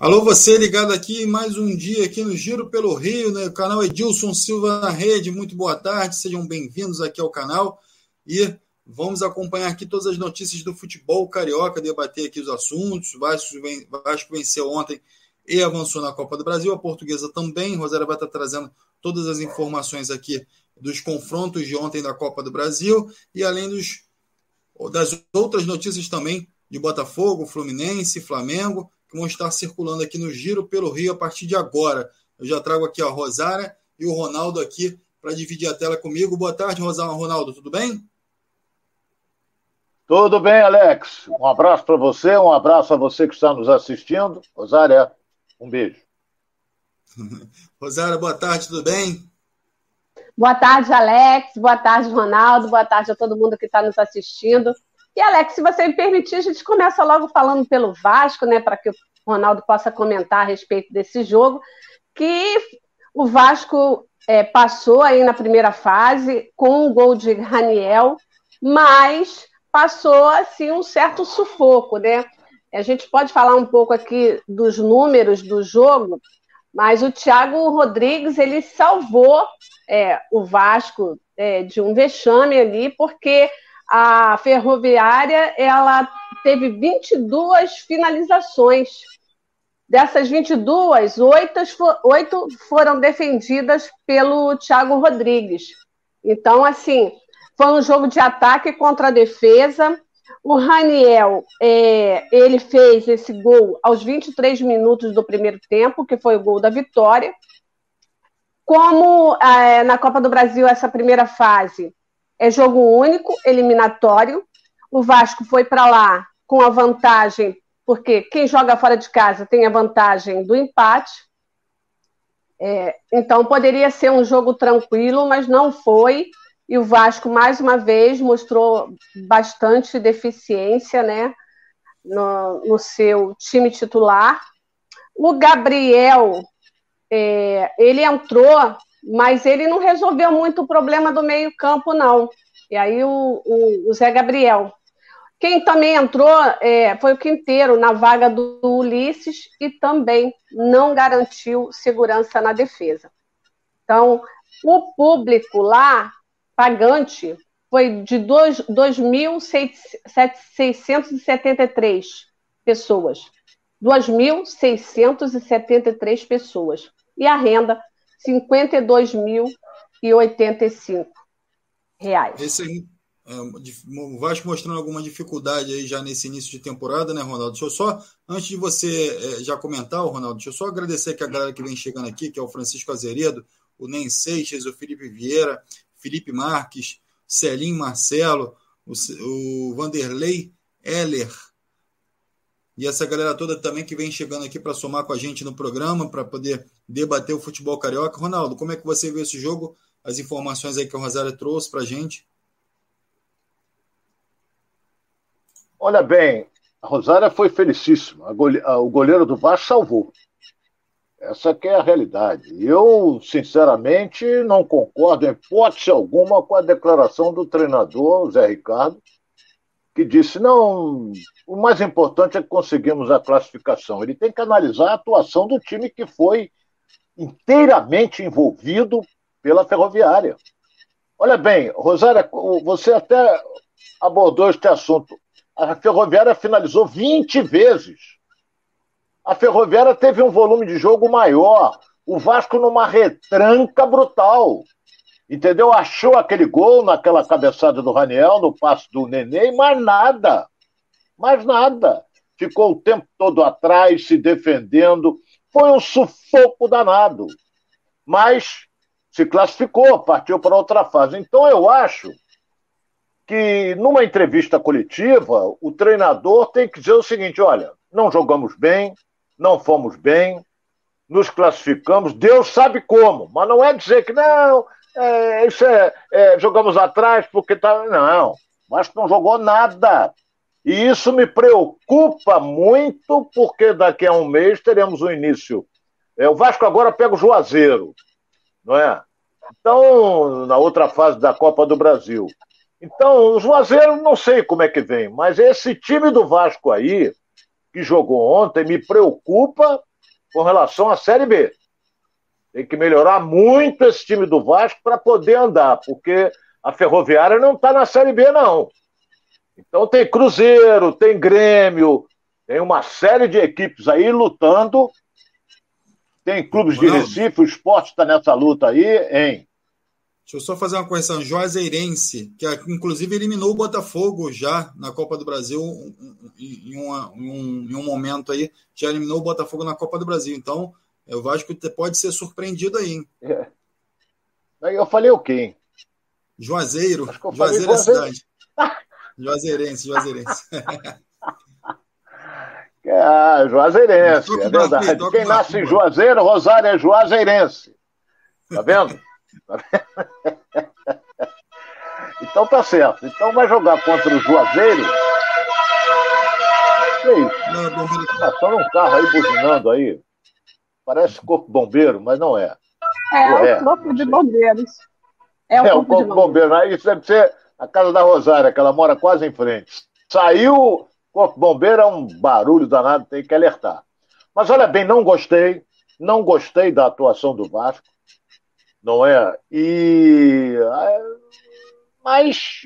Alô, você ligado aqui mais um dia aqui no Giro pelo Rio, né? O canal Edilson Silva na rede. Muito boa tarde, sejam bem-vindos aqui ao canal e vamos acompanhar aqui todas as notícias do futebol carioca, debater aqui os assuntos. Vasco, Vasco venceu ontem e avançou na Copa do Brasil, a portuguesa também. Rosário vai estar trazendo todas as informações aqui dos confrontos de ontem da Copa do Brasil e além dos, das outras notícias também de Botafogo, Fluminense, Flamengo que vão estar circulando aqui no Giro pelo Rio a partir de agora. Eu já trago aqui a Rosária e o Ronaldo aqui para dividir a tela comigo. Boa tarde, Rosário. Ronaldo, tudo bem? Tudo bem, Alex. Um abraço para você, um abraço a você que está nos assistindo. Rosária, um beijo. Rosária, boa tarde, tudo bem? Boa tarde, Alex. Boa tarde, Ronaldo. Boa tarde a todo mundo que está nos assistindo. E, Alex, se você me permitir, a gente começa logo falando pelo Vasco, né, para que o Ronaldo possa comentar a respeito desse jogo, que o Vasco é, passou aí na primeira fase com o gol de Raniel, mas passou assim um certo sufoco, né? A gente pode falar um pouco aqui dos números do jogo, mas o Thiago Rodrigues ele salvou é, o Vasco é, de um vexame ali, porque a Ferroviária ela teve 22 finalizações. Dessas 22, oito, foram defendidas pelo Thiago Rodrigues. Então, assim, foi um jogo de ataque contra a defesa. O Raniel, é, ele fez esse gol aos 23 minutos do primeiro tempo, que foi o gol da vitória. Como é, na Copa do Brasil, essa primeira fase, é jogo único, eliminatório. O Vasco foi para lá com a vantagem, porque quem joga fora de casa tem a vantagem do empate. É, então poderia ser um jogo tranquilo, mas não foi. E o Vasco, mais uma vez, mostrou bastante deficiência né, no, no seu time titular. O Gabriel, é, ele entrou mas ele não resolveu muito o problema do meio-campo, não. E aí o, o, o, Zé Gabriel. Quem também entrou é, foi o Quinteiro na vaga do, Ulisses e também não garantiu segurança na defesa. Então, o público lá, pagante, foi de 2.673 pessoas. 2.673 pessoas. E a renda 52.085 reais. Esse aí, é, Vasco mostrando alguma dificuldade aí já nesse início de temporada, né, Ronaldo? Deixa eu só, antes de você é, já comentar, Ronaldo, deixa eu só agradecer aqui a galera que vem chegando aqui, que é o Francisco Azeredo, o Nem Seixas, o Felipe Vieira, Felipe Marques, Celim Marcelo, o, o Vanderlei Heller, e essa galera toda também que vem chegando aqui para somar com a gente no programa, para poder debater o futebol carioca. Ronaldo, como é que você vê esse jogo? As informações aí que o Rosário trouxe para a gente. Olha bem, a Rosária foi felicíssima. O goleiro do Vasco salvou. Essa que é a realidade. Eu, sinceramente, não concordo em hipótese alguma com a declaração do treinador, Zé Ricardo, que disse: não, o mais importante é que conseguimos a classificação. Ele tem que analisar a atuação do time que foi inteiramente envolvido pela ferroviária. Olha bem, Rosária, você até abordou este assunto. A ferroviária finalizou 20 vezes. A ferroviária teve um volume de jogo maior. O Vasco numa retranca brutal. Entendeu? Achou aquele gol naquela cabeçada do Raniel, no passe do Nenê, mas nada. Mais nada. Ficou o tempo todo atrás, se defendendo. Foi um sufoco danado. Mas se classificou, partiu para outra fase. Então eu acho que numa entrevista coletiva, o treinador tem que dizer o seguinte: olha, não jogamos bem, não fomos bem, nos classificamos, Deus sabe como, mas não é dizer que não, é, isso é, é, jogamos atrás porque tá. Não, mas não jogou nada. E isso me preocupa muito, porque daqui a um mês teremos o início. É, o Vasco agora pega o Juazeiro, não é? Então, na outra fase da Copa do Brasil. Então, o Juazeiro não sei como é que vem, mas esse time do Vasco aí, que jogou ontem, me preocupa com relação à Série B. Tem que melhorar muito esse time do Vasco para poder andar, porque a Ferroviária não está na Série B, não. Então tem Cruzeiro, tem Grêmio, tem uma série de equipes aí lutando. Tem clubes de Recife, o esporte está nessa luta aí, hein? Deixa eu só fazer uma correção. Juazeirense, que inclusive eliminou o Botafogo já na Copa do Brasil em, uma, em, um, em um momento aí, já eliminou o Botafogo na Copa do Brasil. Então, o Vasco pode ser surpreendido aí. Hein? É. Eu falei o quê? Hein? Juazeiro. Juazeiro é a cidade. Juazeirense, Juazeirense. Ah, Juazeirense, é verdade. Quem nasce em Juazeiro, Rosário é Juazeirense. Tá vendo? então tá certo. Então vai jogar contra o Juazeiro. Que isso? Tá só um carro aí buzinando aí. Parece corpo bombeiro, mas não é. É, é o corpo de bombeiros. É o é, corpo, o corpo de bombeiro. bombeiro. Isso deve ser a casa da Rosária, que ela mora quase em frente. Saiu, corpo bombeiro é um barulho danado, tem que alertar. Mas olha bem, não gostei, não gostei da atuação do Vasco não é? E mas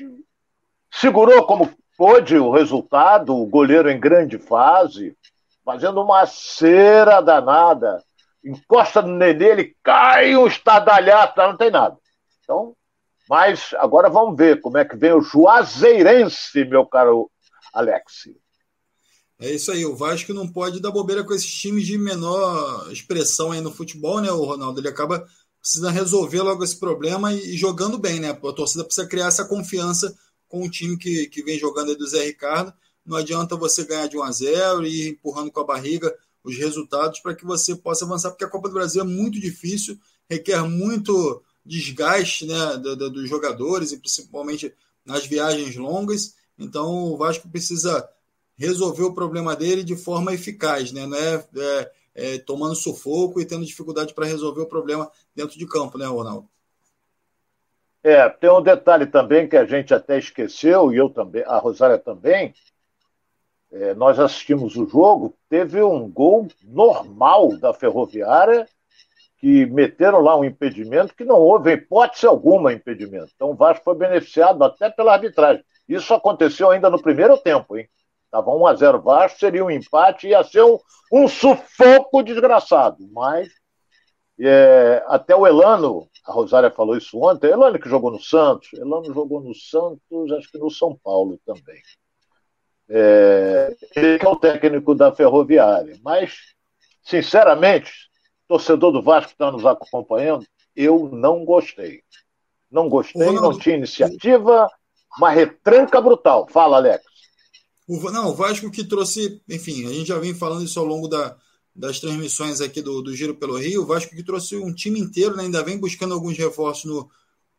segurou como pôde o resultado, o goleiro em grande fase, fazendo uma cera danada. Encosta no Nenê, cai um estadalhaço, não tem nada. Então, mas agora vamos ver como é que vem o Juazeirense, meu caro Alex. É isso aí, o Vasco não pode dar bobeira com esses times de menor expressão aí no futebol, né, o Ronaldo? Ele acaba precisa resolver logo esse problema e, jogando bem, né? A torcida precisa criar essa confiança com o time que, que vem jogando aí do Zé Ricardo. Não adianta você ganhar de 1 a 0 e ir empurrando com a barriga os resultados para que você possa avançar, porque a Copa do Brasil é muito difícil, requer muito desgaste né, do, do, dos jogadores e principalmente nas viagens longas. Então o Vasco precisa resolver o problema dele de forma eficaz, né? Não é, é é, tomando sufoco e tendo dificuldade para resolver o problema dentro de campo, né, Ronaldo? É, tem um detalhe também que a gente até esqueceu, e eu também, a Rosária também. É, nós assistimos o jogo, teve um gol normal da Ferroviária, que meteram lá um impedimento que não houve hipótese alguma impedimento. Então o Vasco foi beneficiado até pela arbitragem. Isso aconteceu ainda no primeiro tempo, hein? Estava 1 a 0 Vasco, seria um empate, ia ser um, um sufoco desgraçado. Mas é, até o Elano, a Rosária falou isso ontem, Elano que jogou no Santos, Elano jogou no Santos, acho que no São Paulo também. É, ele que é o técnico da Ferroviária. Mas, sinceramente, torcedor do Vasco que está nos acompanhando, eu não gostei. Não gostei, não tinha iniciativa, uma retranca brutal. Fala, Alex. O, não, o Vasco que trouxe, enfim, a gente já vem falando isso ao longo da, das transmissões aqui do, do Giro pelo Rio. O Vasco que trouxe um time inteiro, né, ainda vem buscando alguns reforços no,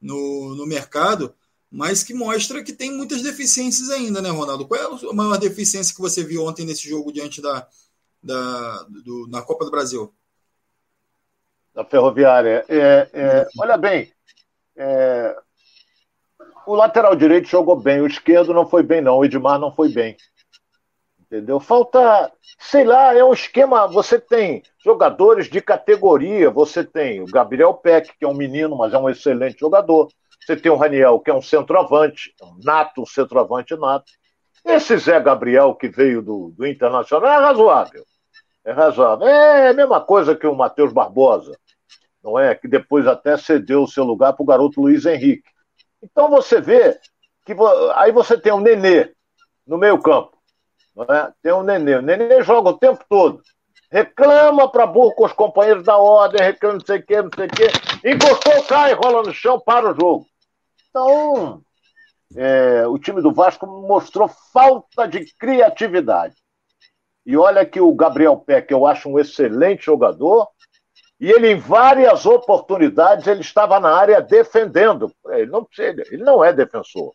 no, no, mercado, mas que mostra que tem muitas deficiências ainda, né, Ronaldo? Qual é a maior deficiência que você viu ontem nesse jogo diante da, da do, na Copa do Brasil? Da Ferroviária. É, é, olha bem, é, o lateral direito jogou bem, o esquerdo não foi bem, não. O Edmar não foi bem. Entendeu? Falta, sei lá, é um esquema. Você tem jogadores de categoria. Você tem o Gabriel Peck, que é um menino, mas é um excelente jogador. Você tem o Raniel, que é um centroavante, um nato, um centroavante nato. Esse Zé Gabriel, que veio do, do Internacional, é razoável. É razoável. É a mesma coisa que o Matheus Barbosa, não é? Que depois até cedeu o seu lugar para o garoto Luiz Henrique. Então você vê que aí você tem o Nenê no meio campo. É? Tem o Nenê. O Nenê joga o tempo todo. Reclama para burro com os companheiros da ordem, reclama não sei o quê, não sei o quê. Encostou, cai, rola no chão, para o jogo. Então, é, o time do Vasco mostrou falta de criatividade. E olha que o Gabriel Peck, eu acho um excelente jogador, e ele, em várias oportunidades, ele estava na área defendendo. Ele não, ele não é defensor.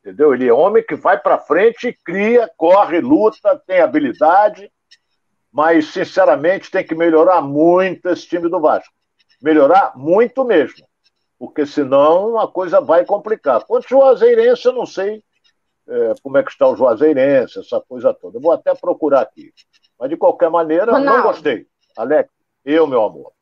Entendeu? Ele é homem que vai para frente, cria, corre, luta, tem habilidade, mas, sinceramente, tem que melhorar muito esse time do Vasco. Melhorar muito mesmo. Porque senão a coisa vai complicar. Quanto ao Juazeirense, eu não sei é, como é que está o Juazeirense, essa coisa toda. Eu vou até procurar aqui. Mas, de qualquer maneira, não, não gostei. Alex, eu, meu amor.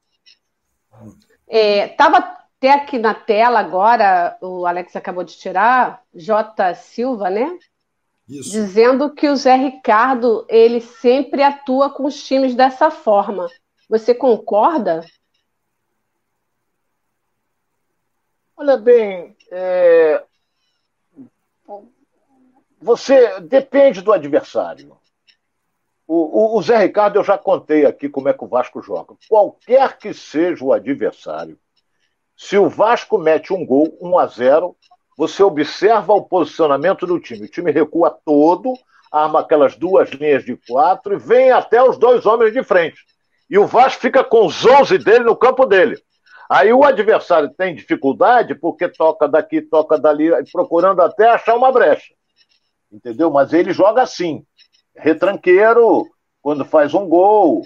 Estava é, até aqui na tela agora, o Alex acabou de tirar, J. Silva, né? Isso. Dizendo que o Zé Ricardo ele sempre atua com os times dessa forma. Você concorda? Olha bem, é... você depende do adversário. O, o, o, Zé Ricardo, eu já contei aqui como é que o Vasco joga. Qualquer que seja o adversário, se o Vasco mete um gol, 1 a 0, você observa o posicionamento do time. O time recua todo, arma aquelas duas linhas de quatro e vem até os dois homens de frente. E o Vasco fica com os 11 dele no campo dele. Aí o adversário tem dificuldade porque toca daqui, toca dali, procurando até achar uma brecha. Entendeu? Mas ele joga assim retranqueiro quando faz um gol,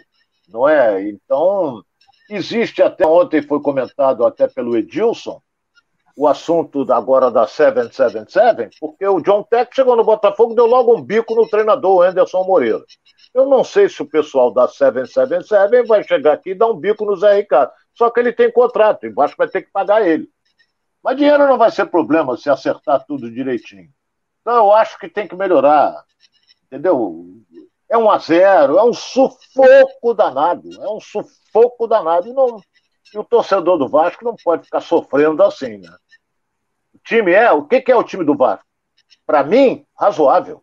não é? Então, existe até ontem foi comentado até pelo Edilson o assunto agora da 777, porque o John Tech chegou no Botafogo deu logo um bico no treinador Anderson Moreira. Eu não sei se o pessoal da 777 vai chegar aqui e dar um bico no Zé Ricardo. Só que ele tem contrato, embaixo vai ter que pagar ele. Mas dinheiro não vai ser problema se acertar tudo direitinho. Então eu acho que tem que melhorar entendeu? É um a zero, é um sufoco danado, é um sufoco danado. E, não, e o torcedor do Vasco não pode ficar sofrendo assim, né? O time é, o que, que é o time do Vasco? Para mim, razoável.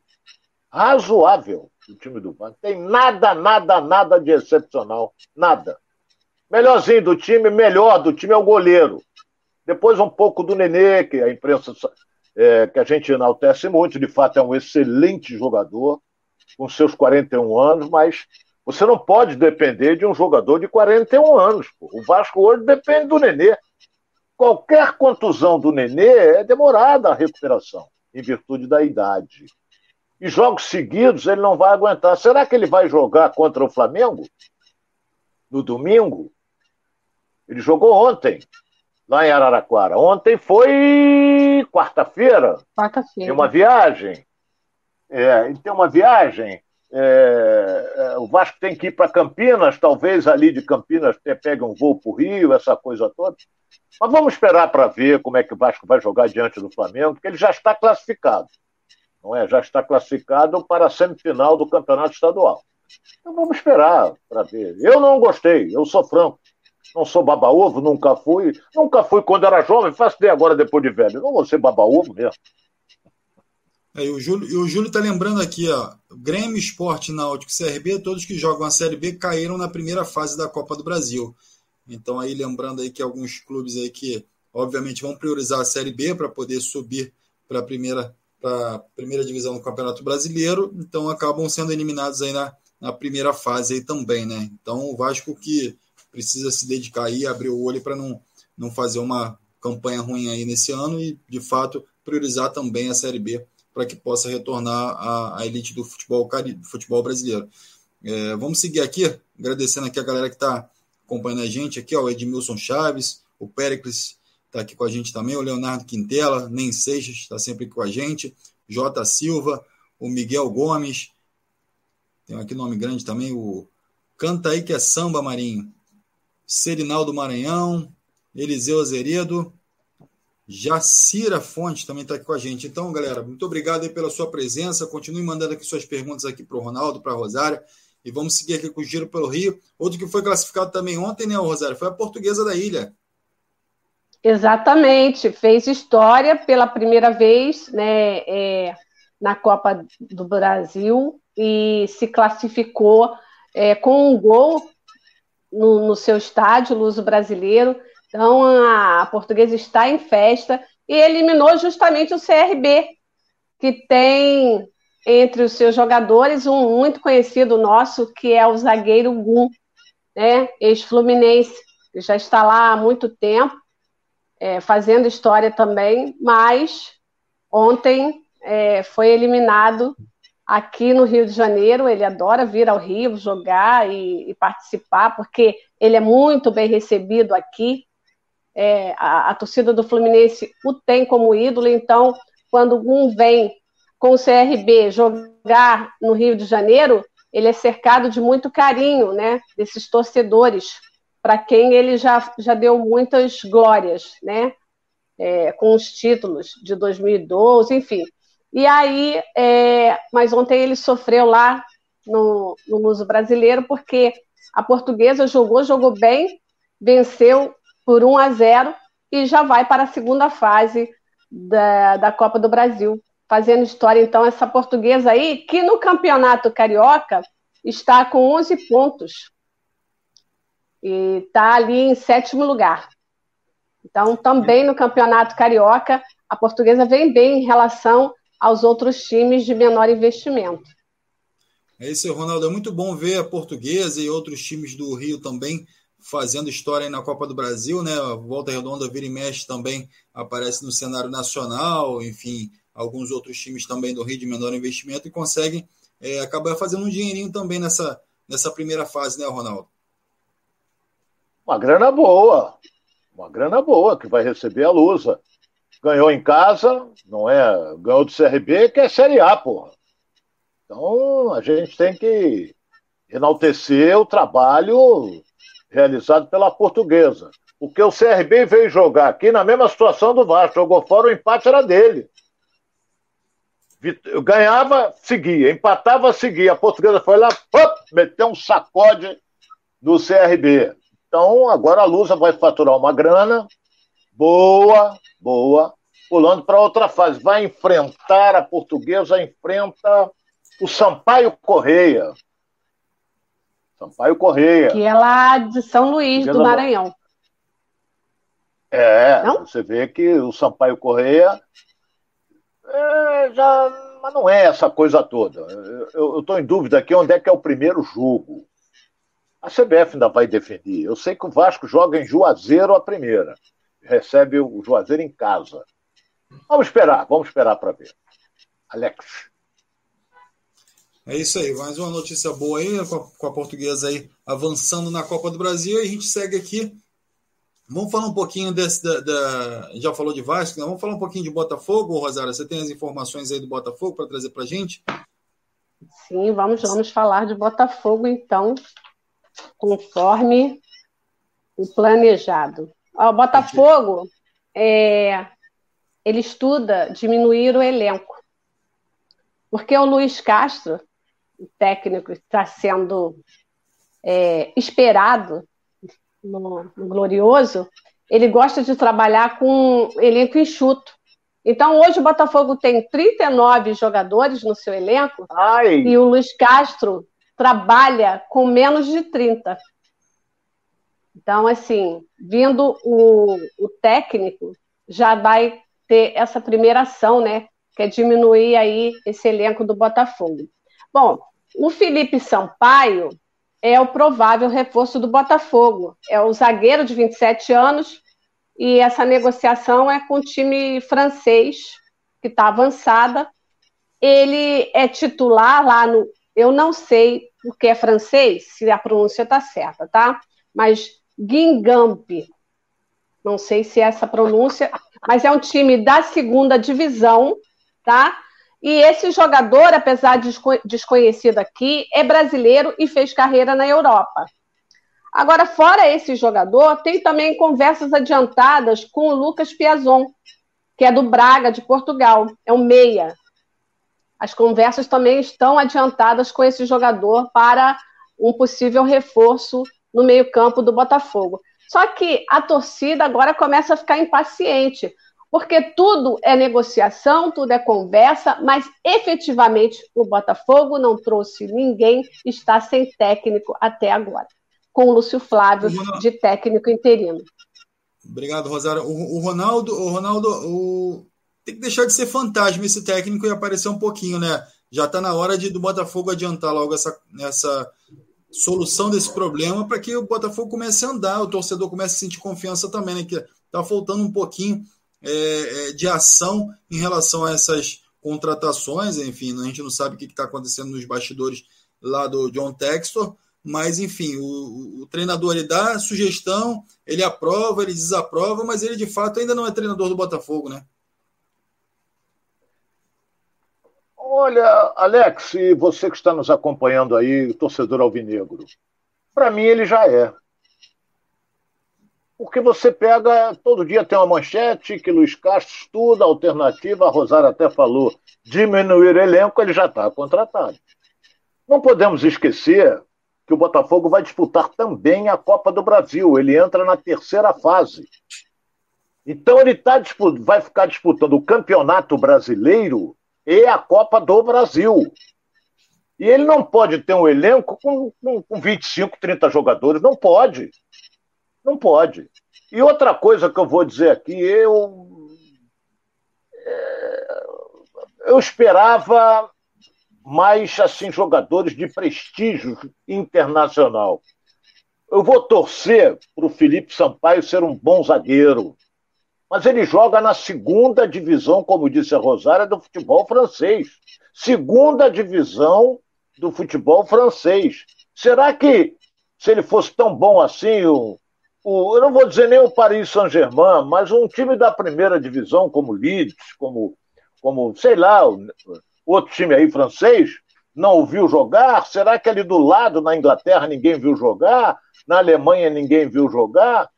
Razoável o time do Vasco. Tem nada, nada, nada de excepcional. Nada. Melhorzinho do time, melhor do time é o goleiro. Depois um pouco do Nenê, que a imprensa é, que a gente enaltece muito, de fato é um excelente jogador, com seus 41 anos, mas você não pode depender de um jogador de 41 anos. Pô. O Vasco hoje depende do Nenê. Qualquer contusão do Nenê é demorada a recuperação, em virtude da idade. E jogos seguidos ele não vai aguentar. Será que ele vai jogar contra o Flamengo? No domingo? Ele jogou ontem lá em Araraquara. Ontem foi quarta-feira. Quarta-feira. Tem uma viagem. É, tem uma viagem. É, é, o Vasco tem que ir para Campinas, talvez ali de Campinas pegue um voo para o Rio, essa coisa toda. Mas vamos esperar para ver como é que o Vasco vai jogar diante do Flamengo, porque ele já está classificado. Não é? Já está classificado para a semifinal do Campeonato Estadual. Então vamos esperar para ver. Eu não gostei, eu sou franco. Não sou baba-ovo, nunca fui. Nunca fui quando era jovem, faço de agora depois de velho. Não vou ser baba-ovo mesmo. É, e o Júlio, e o Júlio tá lembrando aqui, ó, Grêmio, Esporte, Náutico CRB, todos que jogam a Série B caíram na primeira fase da Copa do Brasil. Então aí lembrando aí que alguns clubes aí que obviamente vão priorizar a Série B para poder subir para a primeira para primeira divisão do Campeonato Brasileiro, então acabam sendo eliminados aí na, na primeira fase aí também, né? Então o Vasco que precisa se dedicar aí, abrir o olho para não, não fazer uma campanha ruim aí nesse ano e, de fato, priorizar também a Série B para que possa retornar à, à elite do futebol, do futebol brasileiro. É, vamos seguir aqui, agradecendo aqui a galera que está acompanhando a gente aqui, ó, o Edmilson Chaves, o Péricles está aqui com a gente também, o Leonardo Quintela, Nem Seixas está sempre aqui com a gente, J. Silva, o Miguel Gomes, tem aqui nome grande também, o Canta aí que é samba, Marinho. Serinaldo Maranhão, Eliseu Azeredo, Jacira Fonte também está aqui com a gente. Então, galera, muito obrigado pela sua presença. Continue mandando aqui suas perguntas aqui para o Ronaldo, para a Rosária. E vamos seguir aqui com o Giro pelo Rio. Outro que foi classificado também ontem, né, Rosário? Foi a portuguesa da ilha. Exatamente. Fez história pela primeira vez né, é, na Copa do Brasil e se classificou é, com um gol no, no seu estádio, Luso Brasileiro. Então, a, Portuguesa está em festa e eliminou justamente o CRB, que tem entre os seus jogadores um muito conhecido nosso, que é o zagueiro Gum, né? ex-fluminense, que já está lá há muito tempo, é, fazendo história também, mas ontem é, foi eliminado aqui no Rio de Janeiro. Ele adora vir ao Rio jogar e, e participar, porque ele é muito bem recebido aqui. É, a, a, torcida do Fluminense o tem como ídolo, então, quando um vem com o CRB jogar no Rio de Janeiro, ele é cercado de muito carinho, né, desses torcedores, para quem ele já, já deu muitas glórias, né, é, com os títulos de 2012, enfim. E aí, é, mas ontem ele sofreu lá no, no Luso Brasileiro, porque a portuguesa jogou, jogou bem, venceu por 1 a 0 e já vai para a segunda fase da, da Copa do Brasil. Fazendo história, então, essa portuguesa aí, que no Campeonato Carioca está com 11 pontos. E está ali em sétimo lugar. Então, também no Campeonato Carioca, a portuguesa vem bem em relação aos outros times de menor investimento. É isso, Ronaldo. É muito bom ver a portuguesa e outros times do Rio também fazendo história na Copa do Brasil, né? A Volta Redonda vira e mexe também aparece no cenário nacional, enfim, alguns outros times também do Rio de menor investimento e conseguem é, acabar fazendo um dinheirinho também nessa, nessa primeira fase, né, Ronaldo? Uma grana boa, uma grana boa que vai receber a Lusa. Ganhou em casa, não é? Ganhou do CRB, que é Série A, porra. Então, a gente tem que enaltecer o trabalho realizado pela portuguesa. Porque o CRB veio jogar aqui na mesma situação do Vasco, jogou fora, o empate era dele. Ganhava, seguia, empatava, seguia. A portuguesa foi lá, pop, meteu um sacode do CRB. Então, agora a Lusa vai faturar uma grana boa, boa, pulando para outra fase. Vai enfrentar a portuguesa, enfrenta o Sampaio Correia. Sampaio Correia. Que é lá de São Luís, do Maranhão. É, não? você vê que o Sampaio Correia é, já, mas não é essa coisa toda. Eu estou em dúvida aqui onde é que é o primeiro jogo. A CBF ainda vai definir. Eu sei que o Vasco joga em Juazeiro a primeira. Recebe o Juazeiro em casa. Vamos esperar, vamos esperar para ver. Alex. É isso aí, mais uma notícia boa aí, com a, com a, portuguesa aí avançando na Copa do Brasil, e a gente segue aqui. Vamos falar um pouquinho desse. Da, da já falou de Vasco, né? vamos falar um pouquinho de Botafogo, Rosário. Você tem as informações aí do Botafogo para trazer para a gente? Sim, vamos, vamos falar de Botafogo, então, conforme o planejado. O Botafogo, é, ele estuda diminuir o elenco. Porque o Luiz Castro o técnico está sendo é, esperado no, no, Glorioso, ele gosta de trabalhar com elenco enxuto. Então, hoje o Botafogo tem 39 jogadores no seu elenco Ai. e o Luiz Castro trabalha com menos de 30. Então, assim, vindo o, o técnico, já vai ter essa primeira ação, né? Que é diminuir aí esse elenco do Botafogo. Bom, o Felipe Sampaio é o provável reforço do Botafogo. É o zagueiro de 27 anos e essa negociação é com o time francês, que está avançada. Ele é titular lá no. Eu não sei porque é francês, se a pronúncia está certa, tá? Mas Guingamp, não sei se é essa pronúncia, mas é um time da segunda divisão, tá? E esse jogador, apesar de desconhecido aqui, é brasileiro e fez carreira na Europa. Agora, fora esse jogador, tem também conversas adiantadas com o Lucas Piazon, que é do Braga, de Portugal. É um meia. As conversas também estão adiantadas com esse jogador para um possível reforço no meio-campo do Botafogo. Só que a torcida agora começa a ficar impaciente, porque tudo é negociação, tudo é conversa, mas efetivamente o Botafogo não trouxe ninguém, está sem técnico até agora, com o Lúcio Flávio de técnico interino. Obrigado, Rosário. O, o Ronaldo, o Ronaldo o... tem que deixar de ser fantasma esse técnico e aparecer um pouquinho, né? Já está na hora de, do Botafogo adiantar logo essa, essa solução desse problema para que o Botafogo comece a andar, o torcedor comece a sentir confiança também, né? Que está faltando um pouquinho é, é, de ação em relação a essas contratações. Enfim, a gente não sabe o que está acontecendo nos bastidores lá do John Textor, mas enfim, o, o, treinador ele dá sugestão, ele aprova, ele desaprova, mas ele de fato ainda não é treinador do Botafogo, né? Olha, Alex, e você que está nos acompanhando aí, torcedor alvinegro, para mim ele já é. Porque você pega, todo dia tem uma manchete que Luiz Castro estuda alternativa, a Rosário até falou, diminuir elenco, ele já está contratado. Não podemos esquecer que o Botafogo vai disputar também a Copa do Brasil. Ele entra na terceira fase. Então ele tá, vai ficar disputando o Campeonato Brasileiro e a Copa do Brasil. E ele não pode ter um elenco com, com, com 25, 30 jogadores. Não pode. Não pode. E outra coisa que eu vou dizer aqui, eu. É, eu esperava mais assim jogadores de prestígio internacional. Eu vou torcer para o Felipe Sampaio ser um bom zagueiro, mas ele joga na segunda divisão, como disse a Rosária, do futebol francês. Segunda divisão do futebol francês. Será que, se ele fosse tão bom assim, o, o, eu não vou dizer nem o Paris Saint-Germain, mas um time da primeira divisão, como Leeds, como, como sei lá, outro time aí francês, não o viu jogar? Será que ali do lado, na Inglaterra, ninguém viu jogar? Na Alemanha, ninguém viu jogar?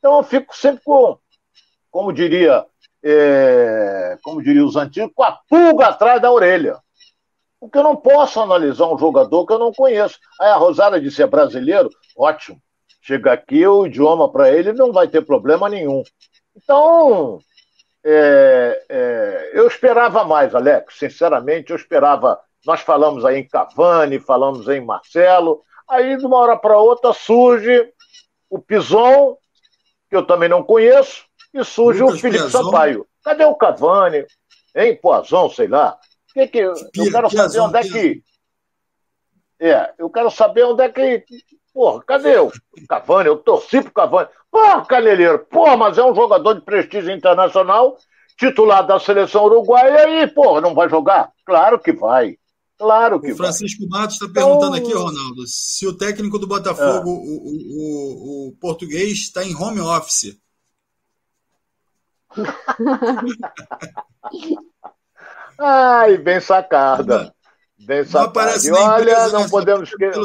Então eu fico sempre com, como diria, é, como diria os antigos, com a pulga atrás da orelha. Porque eu não posso analisar um jogador que eu não conheço. Aí a Rosada disse: é brasileiro? Ótimo. Chega aqui, o idioma para ele não vai ter problema nenhum. Então, é, é, eu esperava mais, Alex. Sinceramente, eu esperava. Nós falamos aí em Cavani, falamos em Marcelo. Aí, de uma hora para outra, surge o Pison, que eu também não conheço, e surge Lucas o Felipe Piazon. Sampaio. Cadê o Cavani? Hein, Poazão, sei lá. Que que, eu quero saber onde é que. É, eu quero saber onde é que. Porra, cadê o Cavani? Eu torci pro Cavani. Porra, Caneleiro, porra, mas é um jogador de prestígio internacional, titular da seleção uruguaia e, porra, não vai jogar? Claro que vai. Claro que o Francisco vai. Matos está perguntando então... aqui, Ronaldo, se o técnico do Botafogo, é. o, o, o, português, está em home office. Ai, bem sacada. Bem sacada. Não aparece olha, não podemos esquecer.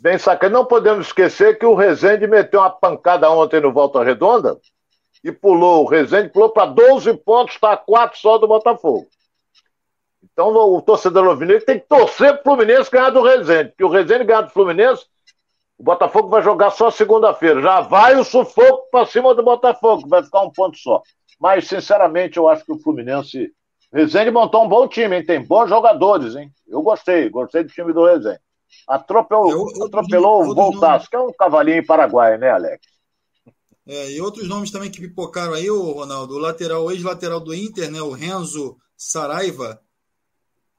Bem sacana. Não podemos esquecer que o Rezende meteu uma pancada ontem no Volta Redonda e pulou. O Rezende pulou para 12 pontos, está a 4 só do Botafogo. Então o torcedor alvinegro tem que torcer para o Fluminense ganhar do Rezende. Porque o Rezende ganhar do Fluminense, o Botafogo vai jogar só segunda-feira. Já vai o sufoco para cima do Botafogo, vai ficar um ponto só. Mas, sinceramente, eu acho que o Fluminense. Rezende montou um bom time, hein? Tem bons jogadores, hein? Eu gostei, gostei do time do Rezende. Atropelou, é, atropelou o Voltaço, que é um cavalinho paraguaio, né, Alex? É, e outros nomes também que pipocaram aí, o Ronaldo, o lateral, ex-lateral do Inter, né, o Renzo Saraiva,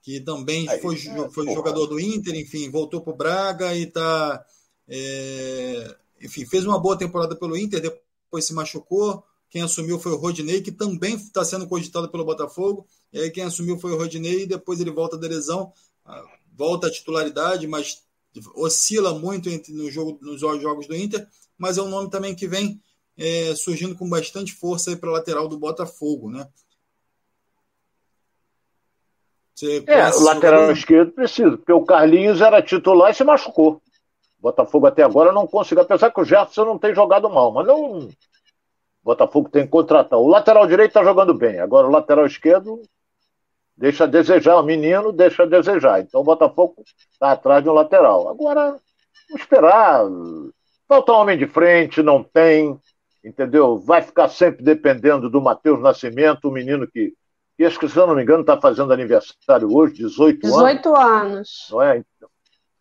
que também aí, foi, é, foi jogador do Inter, enfim, voltou para o Braga e está. É, enfim, fez uma boa temporada pelo Inter, depois se machucou. Quem assumiu foi o Rodinei, que também está sendo cogitado pelo Botafogo. E aí quem assumiu foi o Rodinei e depois ele volta da lesão volta à titularidade, mas oscila muito entre, no jogo, nos jogos do Inter, mas é um nome também que vem é, surgindo com bastante força para a lateral do Botafogo, né? Você é, o lateral esquerdo precisa, porque o Carlinhos era titular e se machucou. Botafogo até agora não conseguiu, apesar que o Jefferson não tem jogado mal, mas não. O Botafogo tem que contratar. O lateral direito está jogando bem, agora o lateral esquerdo deixa a desejar, o menino deixa a desejar. Então o Botafogo está atrás de um lateral. Agora, vamos esperar. Falta um homem de frente, não tem, entendeu? Vai ficar sempre dependendo do Matheus Nascimento, o menino que, que, se eu não me engano, está fazendo aniversário hoje, 18, 18 anos. 18 anos. Não é?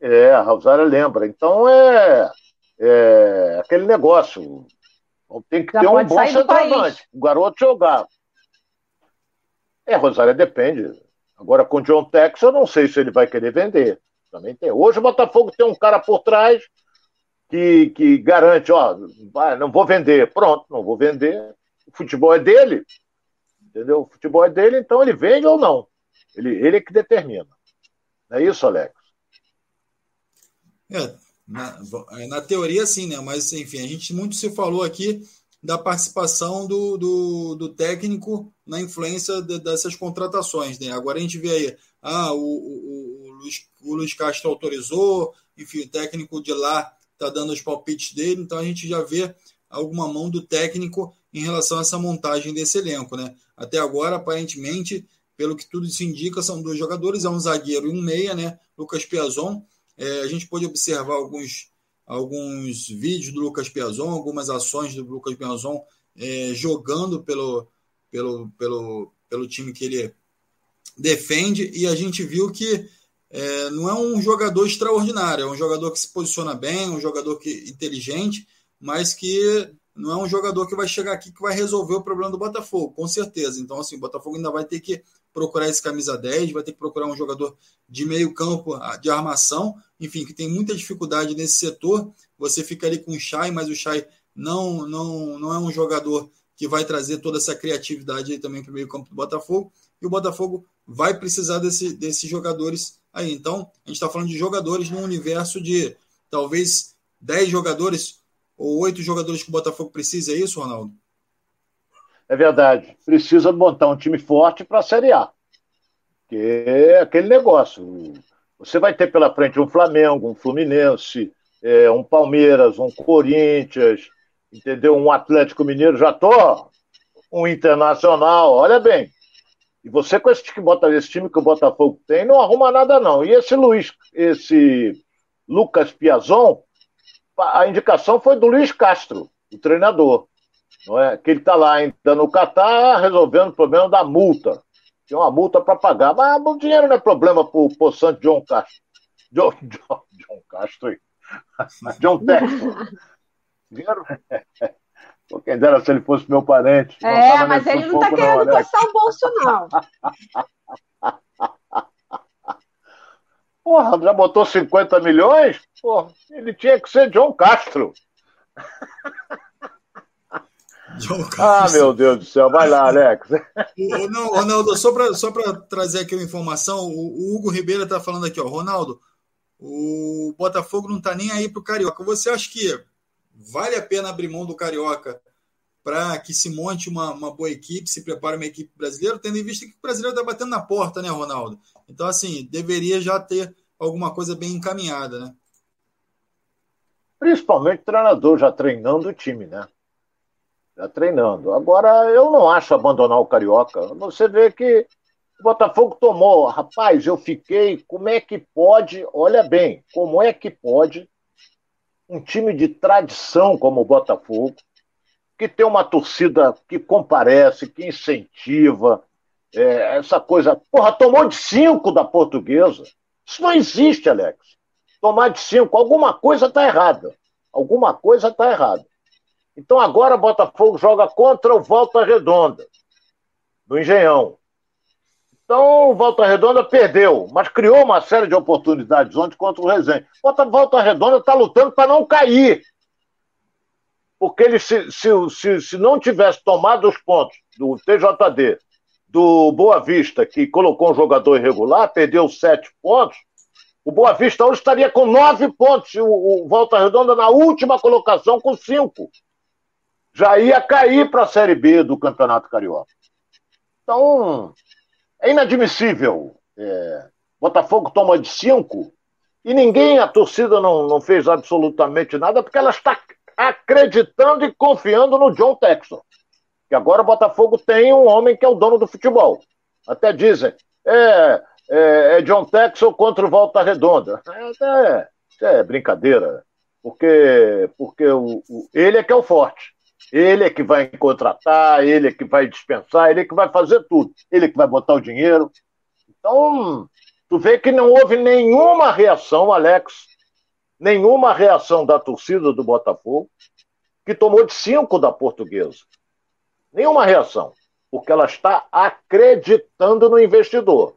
É, a Rosária lembra. Então é, é aquele negócio. Tem que Já ter um bom centroavante. O garoto jogar. É, Rosário, depende. Agora, com o John Tex, eu não sei se ele vai querer vender. Também tem. Hoje o Botafogo tem um cara por trás que, que garante, ó, vai, não vou vender. Pronto, não vou vender. O futebol é dele. Entendeu? O futebol é dele, então ele vende ou não. Ele, ele é que determina. Não é isso, Alex? É, na, na teoria sim, né? Mas, enfim, a gente muito se falou aqui da participação do, do, do técnico na influência de, dessas contratações. Né? Agora a gente vê aí, ah, o, o, o, Luiz, o Luiz Castro autorizou, enfim, o técnico de lá está dando os palpites dele, então a gente já vê alguma mão do técnico em relação a essa montagem desse elenco. Né? Até agora, aparentemente, pelo que tudo se indica, são dois jogadores, é um zagueiro e um meia, né? Lucas Piazon. É, a gente pode observar alguns, alguns vídeos do Lucas Piazon, algumas ações do Lucas Piazon é, jogando pelo, pelo, pelo, pelo time que ele defende, e a gente viu que é, não é um jogador extraordinário, é um jogador que se posiciona bem, um jogador que inteligente, mas que não é um jogador que vai chegar aqui que vai resolver o problema do Botafogo, com certeza. Então, assim, o Botafogo ainda vai ter que procurar esse camisa 10, vai ter que procurar um jogador de meio campo, de armação, enfim, que tem muita dificuldade nesse setor. Você fica ali com o Chay, mas o Chay não, não, não é um jogador que vai trazer toda essa criatividade aí também para o meio campo do Botafogo. E o Botafogo vai precisar desse, desses jogadores aí. Então, a gente está falando de jogadores num universo de talvez 10 jogadores ou 8 jogadores que o Botafogo precisa, é isso, Ronaldo? É verdade. Precisa montar um time forte para a Série A. Que é aquele negócio. Você vai ter pela frente um Flamengo, um Fluminense, é, um Palmeiras, um Corinthians, entendeu? Um Atlético Mineiro, já tô um Internacional, olha bem. E você com esse time, esse time que o Botafogo tem, não arruma nada não. E esse Luiz, esse Lucas Piazon, a indicação foi do Luiz Castro, o treinador. Não é? Que ele está lá ainda no Catar resolvendo o problema da multa. Tem uma multa para pagar. Mas o dinheiro não é problema para o poçante John Castro. John, John, John Castro. John Texton. Dinheiro. Pô, quem dera se ele fosse meu parente. É, mas ele não está querendo não, coçar o bolso, não. Porra, já botou 50 milhões? Porra, ele tinha que ser John Castro. ah, meu Deus do céu, vai lá, Alex. O, não, Ronaldo, só para só trazer aqui uma informação, o, o Hugo Ribeiro está falando aqui, ó, Ronaldo, o Botafogo não está nem aí para o Carioca. Você acha que vale a pena abrir mão do Carioca para que se monte uma, uma boa equipe, se prepare uma equipe brasileira, tendo em vista que o brasileiro está batendo na porta, né, Ronaldo? Então, assim, deveria já ter alguma coisa bem encaminhada, né? Principalmente o treinador já treinando o time, né? Já treinando. Agora, eu não acho abandonar o Carioca. Você vê que o Botafogo tomou. Rapaz, eu fiquei. Como é que pode? Olha bem, como é que pode um time de tradição como o Botafogo, que tem uma torcida que comparece, que incentiva, é, essa coisa. Porra, tomou de cinco da portuguesa. Isso não existe, Alex. Tomar de cinco, alguma coisa está errada. Alguma coisa está errada. Então agora o Botafogo joga contra o Volta Redonda, do Engenhão. Então o Volta Redonda perdeu, mas criou uma série de oportunidades ontem contra o Resende. O Volta Redonda está lutando para não cair. Porque ele, se, se, se, se não tivesse tomado os pontos do TJD do Boa Vista, que colocou um jogador irregular, perdeu sete pontos, o Boa Vista hoje estaria com nove pontos, o, o Volta Redonda na última colocação com cinco. Já ia cair para a Série B do Campeonato Carioca. Então, é inadmissível. É, Botafogo toma de cinco e ninguém, a torcida não, não fez absolutamente nada, porque ela está acreditando e confiando no John Texton. Que agora o Botafogo tem um homem que é o dono do futebol. Até dizem, é, é, é John Texel contra o Volta Redonda. É, é, é brincadeira, porque, porque o, o, ele é que é o forte. Ele é que vai contratar, ele é que vai dispensar, ele é que vai fazer tudo. Ele é que vai botar o dinheiro. Então, tu vê que não houve nenhuma reação, Alex, nenhuma reação da torcida do Botafogo, que tomou de cinco da portuguesa. Nenhuma reação, porque ela está acreditando no investidor.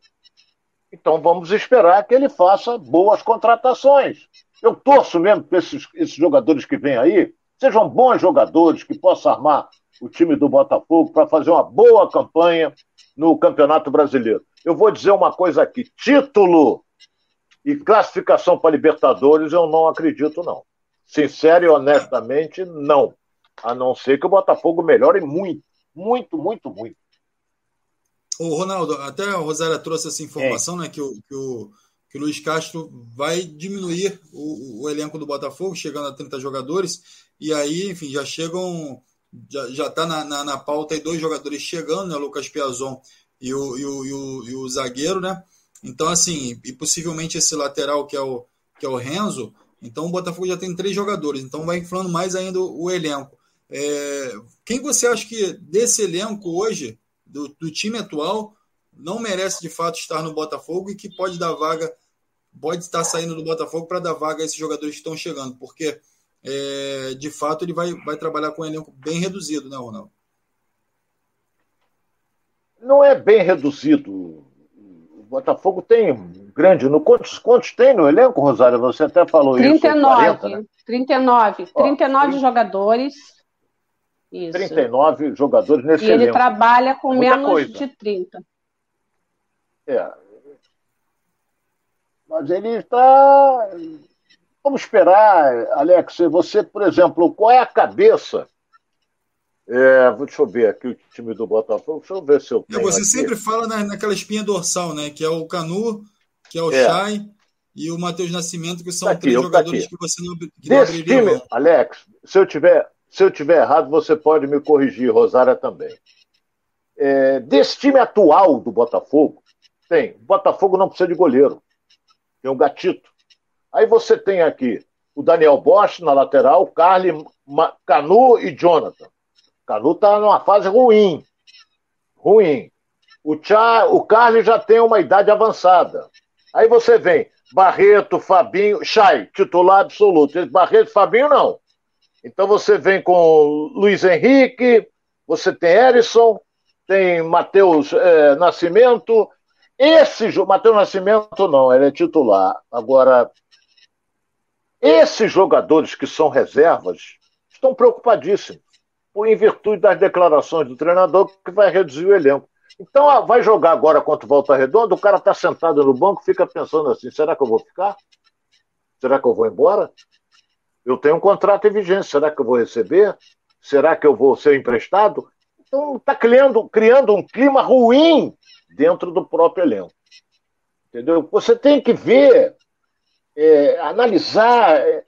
Então vamos esperar que ele faça boas contratações. Eu torço mesmo para esses, esses jogadores que vêm aí sejam bons jogadores que possam armar o time do Botafogo para fazer uma boa campanha no Campeonato Brasileiro. Eu vou dizer uma coisa aqui: título e classificação para Libertadores eu não acredito, não. Sincero e honestamente, não. A não ser que o Botafogo melhore muito, muito, muito, muito. O Ronaldo, até a Rosária trouxe essa informação, é. né? Que o, que o, que o Luiz Castro vai diminuir o, o, elenco do Botafogo, chegando a 30 jogadores, e aí, enfim, já chegam. Já, já tá na, na, na pauta aí dois jogadores chegando, né? O Lucas Piazon e o, e o, e o, e o zagueiro, né? Então, assim, e possivelmente esse lateral que é o, que é o Renzo, então o Botafogo já tem três jogadores, então vai inflando mais ainda o, o elenco. É, quem você acha que desse elenco hoje, do, do, time atual, não merece de fato estar no Botafogo e que pode dar vaga, pode estar saindo do Botafogo para dar vaga a esses jogadores que estão chegando? Porque é, de fato ele vai, vai trabalhar com um elenco bem reduzido, né, Ronaldo? Não é bem reduzido. O Botafogo tem grande. No, quantos, quantos tem no elenco, Rosário? Você até falou 39, isso. 40, né? 39. 39 Ó, jogadores. Isso. 39 jogadores nesse E ele elenco. trabalha com Muita menos coisa. de 30. É. Mas ele está. Vamos esperar, Alex. Você, por exemplo, qual é a cabeça é, deixa eu ver aqui o time do Botafogo. Deixa eu ver se eu. É, você aqui. sempre fala na, naquela espinha dorsal, né? Que é o Canu, que é o é. Chay e o Matheus Nascimento, que são tá aqui, três jogadores que você não, que Desse não time. Alex, se eu tiver se eu tiver errado, você pode me corrigir, Rosária também. É, desse time atual do Botafogo, tem. O Botafogo não precisa de goleiro. Tem um gatito. Aí você tem aqui o Daniel Bosch na lateral, Carly, Canu e Jonathan. Canu está numa fase ruim. Ruim. O, Chá, o Carly já tem uma idade avançada. Aí você vem Barreto, Fabinho, Chay, titular absoluto. Barreto, Fabinho, não. Então você vem com Luiz Henrique, você tem Erisson, tem Matheus é, Nascimento. Esse Matheus Nascimento não, ele é titular. Agora, esses jogadores que são reservas estão preocupadíssimos em virtude das declarações do treinador que vai reduzir o elenco. Então, ah, vai jogar agora contra o Volta Redonda, o cara está sentado no banco, fica pensando assim: será que eu vou ficar? Será que eu vou embora? Eu tenho um contrato em vigência, será que eu vou receber? Será que eu vou ser emprestado? Então, está criando, criando um clima ruim dentro do próprio elenco. Entendeu? Você tem que ver, é, analisar. É,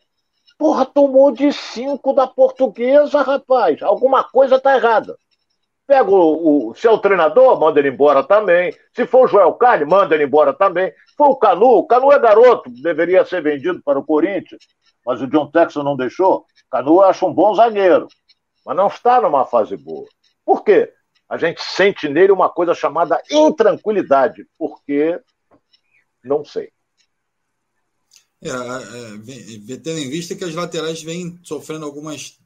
Porra, tomou de cinco da portuguesa, rapaz. Alguma coisa tá errada. Pega o, o, se é o treinador, manda ele embora também. Se for o Joel Carne, manda ele embora também. Se for o Canu, o Canu é garoto, deveria ser vendido para o Corinthians, mas o John Texas não deixou. Canu eu acho um bom zagueiro, mas não está numa fase boa. Por quê? A gente sente nele uma coisa chamada intranquilidade, porque não sei. É, é, tendo em vista que as laterais vêm sofrendo algumas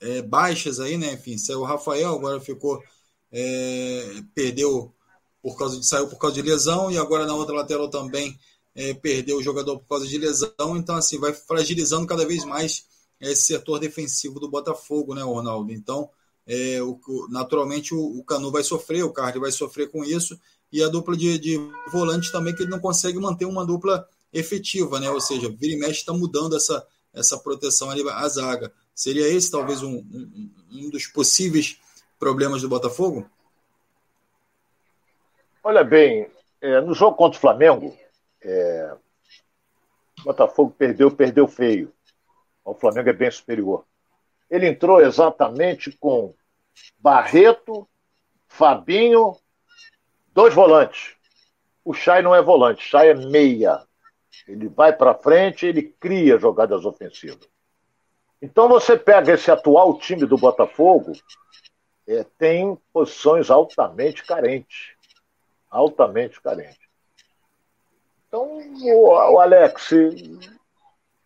é, baixas aí, né? Enfim, saiu o Rafael, agora ficou. É, perdeu por causa de. saiu por causa de lesão, e agora na outra lateral também é, perdeu o jogador por causa de lesão. Então, assim, vai fragilizando cada vez mais esse setor defensivo do Botafogo, né, Ronaldo? Então, é, o, naturalmente o, o, Canu vai sofrer, o Cardi vai sofrer com isso, e a dupla de, de volante também, que ele não consegue manter uma dupla efetiva, né? Ou seja, vira e mexe está mudando essa, essa proteção ali à zaga. Seria esse talvez um, um, um dos possíveis problemas do Botafogo? Olha bem, é, no jogo contra o Flamengo, é, o Botafogo perdeu, perdeu feio. O Flamengo é bem superior. Ele entrou exatamente com Barreto, Fabinho, dois volantes. O Chay não é volante, Chay é meia. Ele vai para frente, ele cria jogadas ofensivas. Então você pega esse atual time do Botafogo, é, tem posições altamente carentes. Altamente carentes. Então, o, o Alex,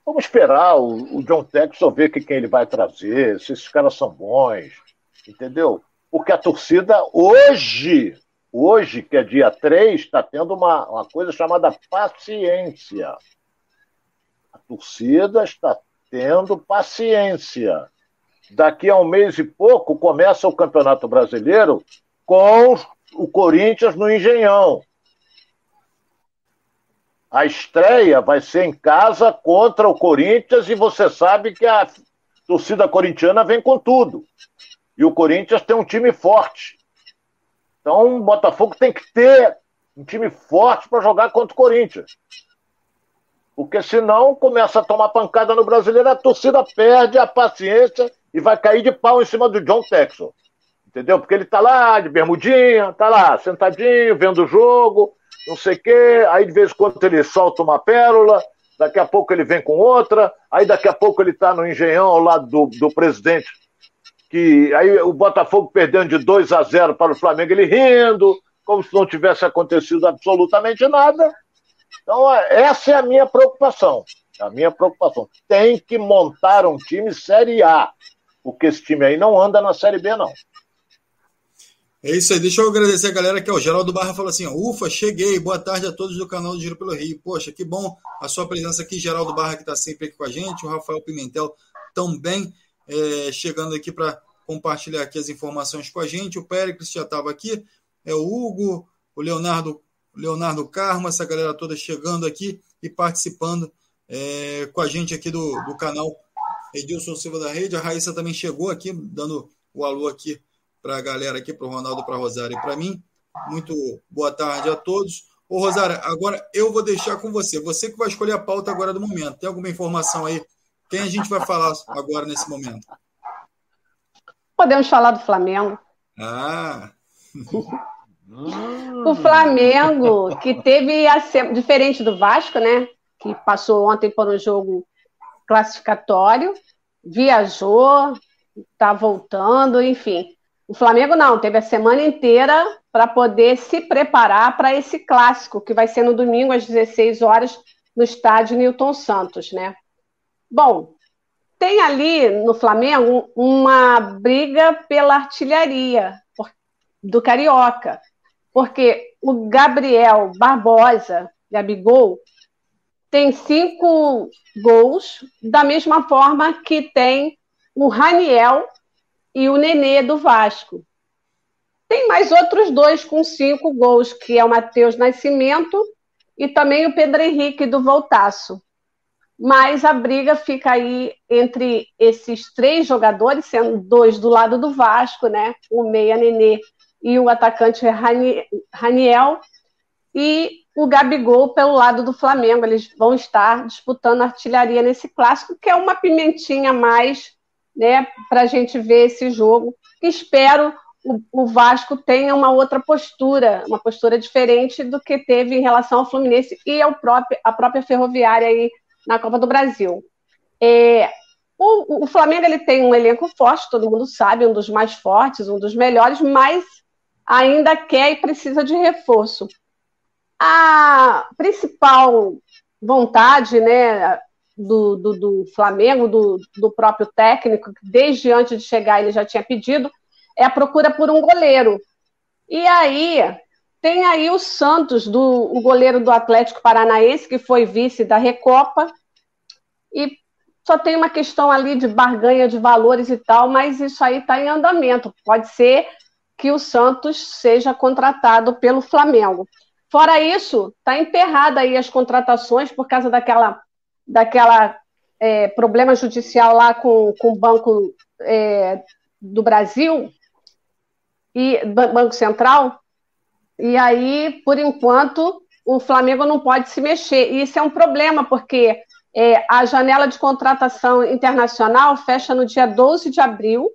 vamos esperar o, o John Texton ver que quem ele vai trazer, se esses caras são bons, entendeu? Porque a torcida hoje Hoje, que é dia 3, está tendo uma, uma coisa chamada paciência. A torcida está tendo paciência. Daqui a um mês e pouco começa o Campeonato Brasileiro com o Corinthians no Engenhão. A estreia vai ser em casa contra o Corinthians e você sabe que a torcida corintiana vem com tudo. E o Corinthians tem um time forte. Então, o Botafogo tem que ter um time forte para jogar contra o Corinthians. Porque senão começa a tomar pancada no brasileiro, a torcida perde a paciência e vai cair de pau em cima do John Texel. Entendeu? Porque ele tá lá de bermudinha, tá lá sentadinho, vendo o jogo, não sei o quê. Aí de vez em quando ele solta uma pérola, daqui a pouco ele vem com outra, aí daqui a pouco ele tá no engenhão ao lado do, do presidente. Que aí o Botafogo perdendo de 2 a 0 para o Flamengo, ele rindo, como se não tivesse acontecido absolutamente nada. Então, essa é a minha preocupação. A minha preocupação. Tem que montar um time Série A, porque esse time aí não anda na Série B, não. É isso aí. Deixa eu agradecer a galera que é o Geraldo Barra falou assim: Ufa, cheguei. Boa tarde a todos do canal do Giro pelo Rio. Poxa, que bom a sua presença aqui, Geraldo Barra, que está sempre aqui com a gente. O Rafael Pimentel também é, chegando aqui para compartilhar aqui as informações com a gente. O Péricles já estava aqui. É o Hugo, o Leonardo Leonardo Carmo, essa galera toda chegando aqui e participando é, com a gente aqui do, do canal Edilson Silva da Rede. A Raíssa também chegou aqui, dando o alô aqui para a galera aqui, para o Ronaldo, para a Rosário e para mim. Muito boa tarde a todos. Ô, Rosário, agora eu vou deixar com você. Você que vai escolher a pauta agora do momento. Tem alguma informação aí? Quem a gente vai falar agora nesse momento? Podemos falar do Flamengo. Ah! O Flamengo, que teve, a, diferente do Vasco, né? Que passou ontem por um jogo classificatório, viajou, está voltando, enfim. O Flamengo não, teve a semana inteira para poder se preparar para esse clássico, que vai ser no domingo às 16 horas no estádio Newton Santos, né? Bom, tem ali no Flamengo uma briga pela artilharia do Carioca porque o Gabriel Barbosa, Gabigol, tem cinco gols, da mesma forma que tem o Raniel e o Nenê do Vasco. Tem mais outros dois com cinco gols, que é o Matheus Nascimento e também o Pedro Henrique do Voltaço. Mas a briga fica aí entre esses três jogadores, sendo dois do lado do Vasco, né? O Meia Nenê e o atacante Raniel e o Gabigol pelo lado do Flamengo. Eles vão estar disputando artilharia nesse clássico, que é uma pimentinha a mais né, para a gente ver esse jogo. Espero o, Vasco tenha uma outra postura, uma postura diferente do que teve em relação ao Fluminense e ao próprio, a própria Ferroviária aí na Copa do Brasil. É, o, o, Flamengo ele tem um elenco forte, todo mundo sabe, um dos mais fortes, um dos melhores, mas ainda quer e precisa de reforço. A principal vontade né, do, do, do Flamengo, do, do próprio técnico, desde antes de chegar ele já tinha pedido, é a procura por um goleiro. E aí tem aí o Santos, do, o goleiro do Atlético Paranaense, que foi vice da Recopa, e só tem uma questão ali de barganha de valores e tal, mas isso aí está em andamento. Pode ser que o Santos seja contratado pelo Flamengo. Fora isso, está emperrada aí as contratações por causa daquela, daquela é, problema judicial lá com, com o Banco é, do Brasil e Banco Central. E aí, por enquanto, o Flamengo não pode se mexer. E isso é um problema, porque é, a janela de contratação internacional fecha no dia 12 de abril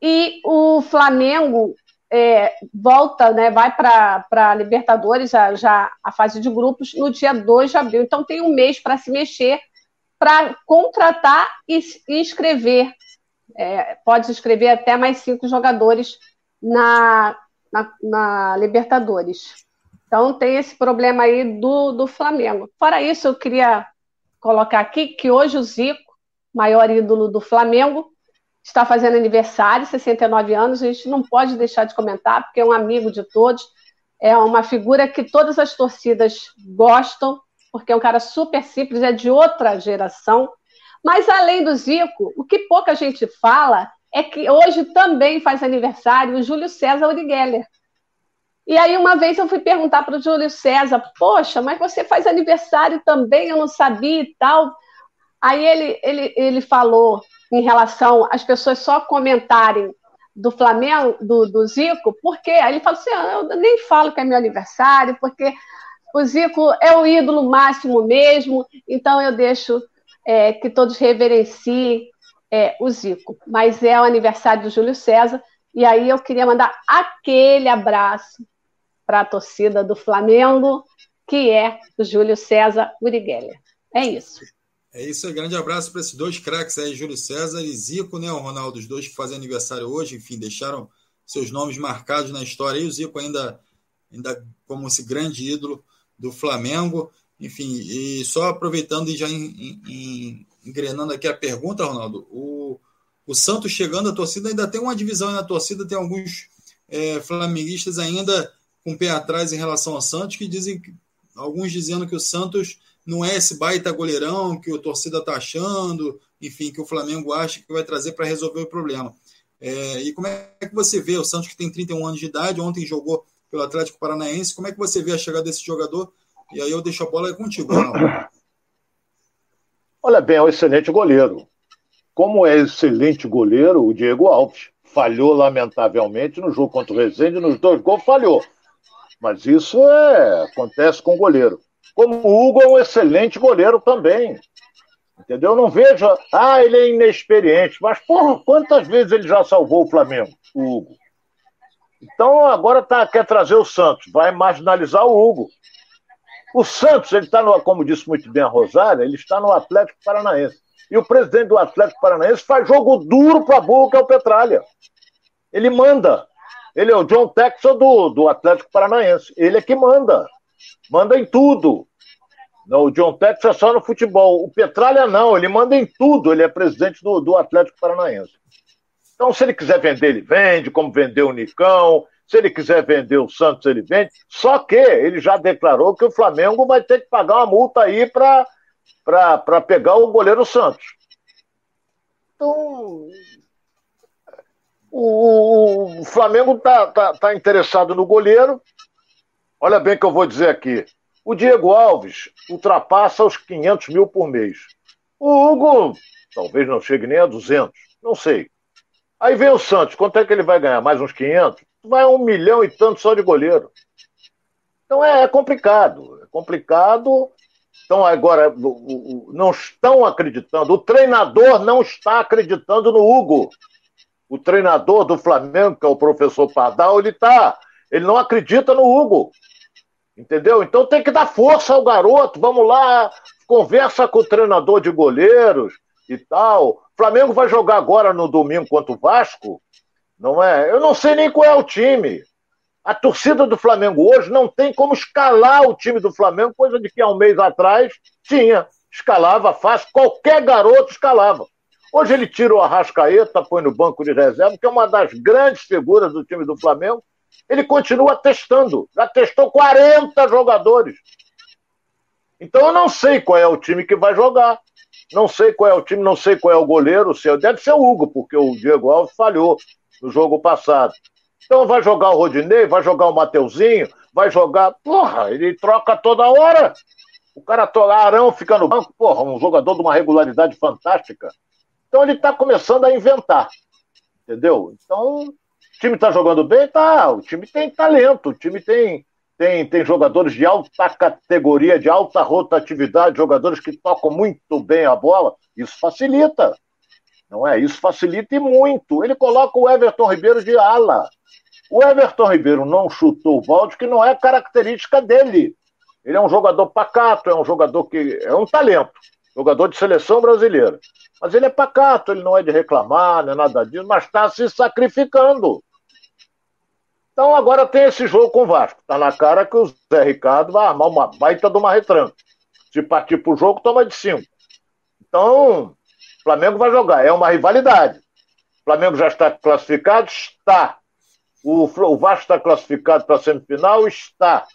e o Flamengo é, volta, né, vai para a Libertadores, já, já, a fase de grupos, no dia 2 de abril. Então tem um mês para se mexer, para contratar e, inscrever. É, pode inscrever até mais cinco jogadores na, na, na, Libertadores. Então tem esse problema aí do, do Flamengo. Fora isso, eu queria colocar aqui que hoje o Zico, maior ídolo do Flamengo, está fazendo aniversário, 69 anos, a gente não pode deixar de comentar, porque é um amigo de todos, é uma figura que todas as torcidas gostam, porque é um cara super simples, é de outra geração. Mas além do Zico, o que pouca gente fala é que hoje também faz aniversário o Júlio César Urigeller. E aí, uma vez eu fui perguntar para o Júlio César: Poxa, mas você faz aniversário também? Eu não sabia e tal. Aí ele, ele, ele falou: em relação às pessoas só comentarem do Flamengo, do, do Zico, porque aí ele falou assim: ah, eu nem falo que é meu aniversário, porque o Zico é o ídolo máximo mesmo, então eu deixo é, que todos reverenciem é, o Zico. Mas é o aniversário do Júlio César, e aí eu queria mandar aquele abraço para a torcida do Flamengo, que é o Júlio César Urigeller. É isso. É isso aí, grande abraço para esses dois craques aí, Júlio César e Zico, né? O Ronaldo, os dois que fazem aniversário hoje, enfim, deixaram seus nomes marcados na história. E o Zico ainda, ainda como esse grande ídolo do Flamengo. Enfim, e só aproveitando e já em, em, engrenando aqui a pergunta, Ronaldo, o, o Santos chegando à torcida ainda tem uma divisão na torcida, tem alguns é, flamenguistas ainda com o pé atrás em relação ao Santos, que dizem, alguns dizendo que o Santos não é esse baita goleirão que o torcida está achando, enfim, que o Flamengo acha que vai trazer para resolver o problema. É, e como é que você vê o Santos que tem 31 anos de idade, ontem jogou pelo Atlético Paranaense, como é que você vê a chegada desse jogador? E aí eu deixo a bola contigo. Olha bem, é um excelente goleiro. Como é excelente goleiro, o Diego Alves falhou lamentavelmente no jogo contra o Rezende, nos dois gols falhou. Mas isso é acontece com o goleiro. Como o Hugo é um excelente goleiro também. Entendeu? Não vejo. Ah, ele é inexperiente. Mas, porra, quantas vezes ele já salvou o Flamengo, o Hugo? Então agora tá, quer trazer o Santos. Vai marginalizar o Hugo. O Santos, ele está, como disse muito bem a Rosária, ele está no Atlético Paranaense. E o presidente do Atlético Paranaense faz jogo duro para burro, que é o Petralha. Ele manda. Ele é o John Texel do, do Atlético Paranaense. Ele é que manda manda em tudo. O John Tex é só no futebol. O Petralha não, ele manda em tudo. Ele é presidente do, do Atlético Paranaense. Então, se ele quiser vender, ele vende, como vendeu o Nicão. Se ele quiser vender o Santos, ele vende. Só que ele já declarou que o Flamengo vai ter que pagar uma multa aí para pegar o goleiro Santos. Então, o, o Flamengo está tá, tá interessado no goleiro. Olha bem que eu vou dizer aqui. O Diego Alves ultrapassa os 500 mil por mês. O Hugo talvez não chegue nem a 200, não sei. Aí vem o Santos, quanto é que ele vai ganhar? Mais uns 500? Vai um milhão e tanto só de goleiro. Então é, é complicado, é complicado. Então agora não estão acreditando, o treinador não está acreditando no Hugo. O treinador do Flamengo, que é o professor Pardal, ele tá, ele não acredita no Hugo. Entendeu? Então tem que dar força ao garoto. Vamos lá, conversa com o treinador de goleiros e tal. Flamengo vai jogar agora no domingo contra o Vasco, não é? Eu não sei nem qual é o time. A torcida do Flamengo hoje não tem como escalar o time do Flamengo, coisa de que há um mês atrás tinha. Escalava fácil, qualquer garoto escalava. Hoje ele tira o Arrascaeta, põe no banco de reserva, que é uma das grandes figuras do time do Flamengo, ele continua testando. Já testou 40 jogadores. Então eu não sei qual é o time que vai jogar. Não sei qual é o time, não sei qual é o goleiro. Seu. Deve ser o Hugo, porque o Diego Alves falhou no jogo passado. Então vai jogar o Rodinei, vai jogar o Mateuzinho, vai jogar. Porra, ele troca toda hora. O cara Arão fica no banco, porra, um jogador de uma regularidade fantástica. Então ele está começando a inventar. Entendeu? Então time está jogando bem? Tá. O time tem talento, o time tem, tem, tem jogadores de alta categoria, de alta rotatividade, jogadores que tocam muito bem a bola. Isso facilita. Não é? Isso facilita e muito. Ele coloca o Everton Ribeiro de ala. O Everton Ribeiro não chutou o balde, que não é característica dele. Ele é um jogador pacato, é um jogador que é um talento, jogador de seleção brasileira. Mas ele é pacato, ele não é de reclamar, não é nada disso, mas está se sacrificando. Então agora tem esse jogo com o Vasco. Tá na cara que o Zé Ricardo vai armar uma baita de uma retranca. Se partir pro jogo, toma de cinco. Então, Flamengo vai jogar. É uma rivalidade. Flamengo já está classificado? Está. O, o Vasco está classificado para a semifinal? Está.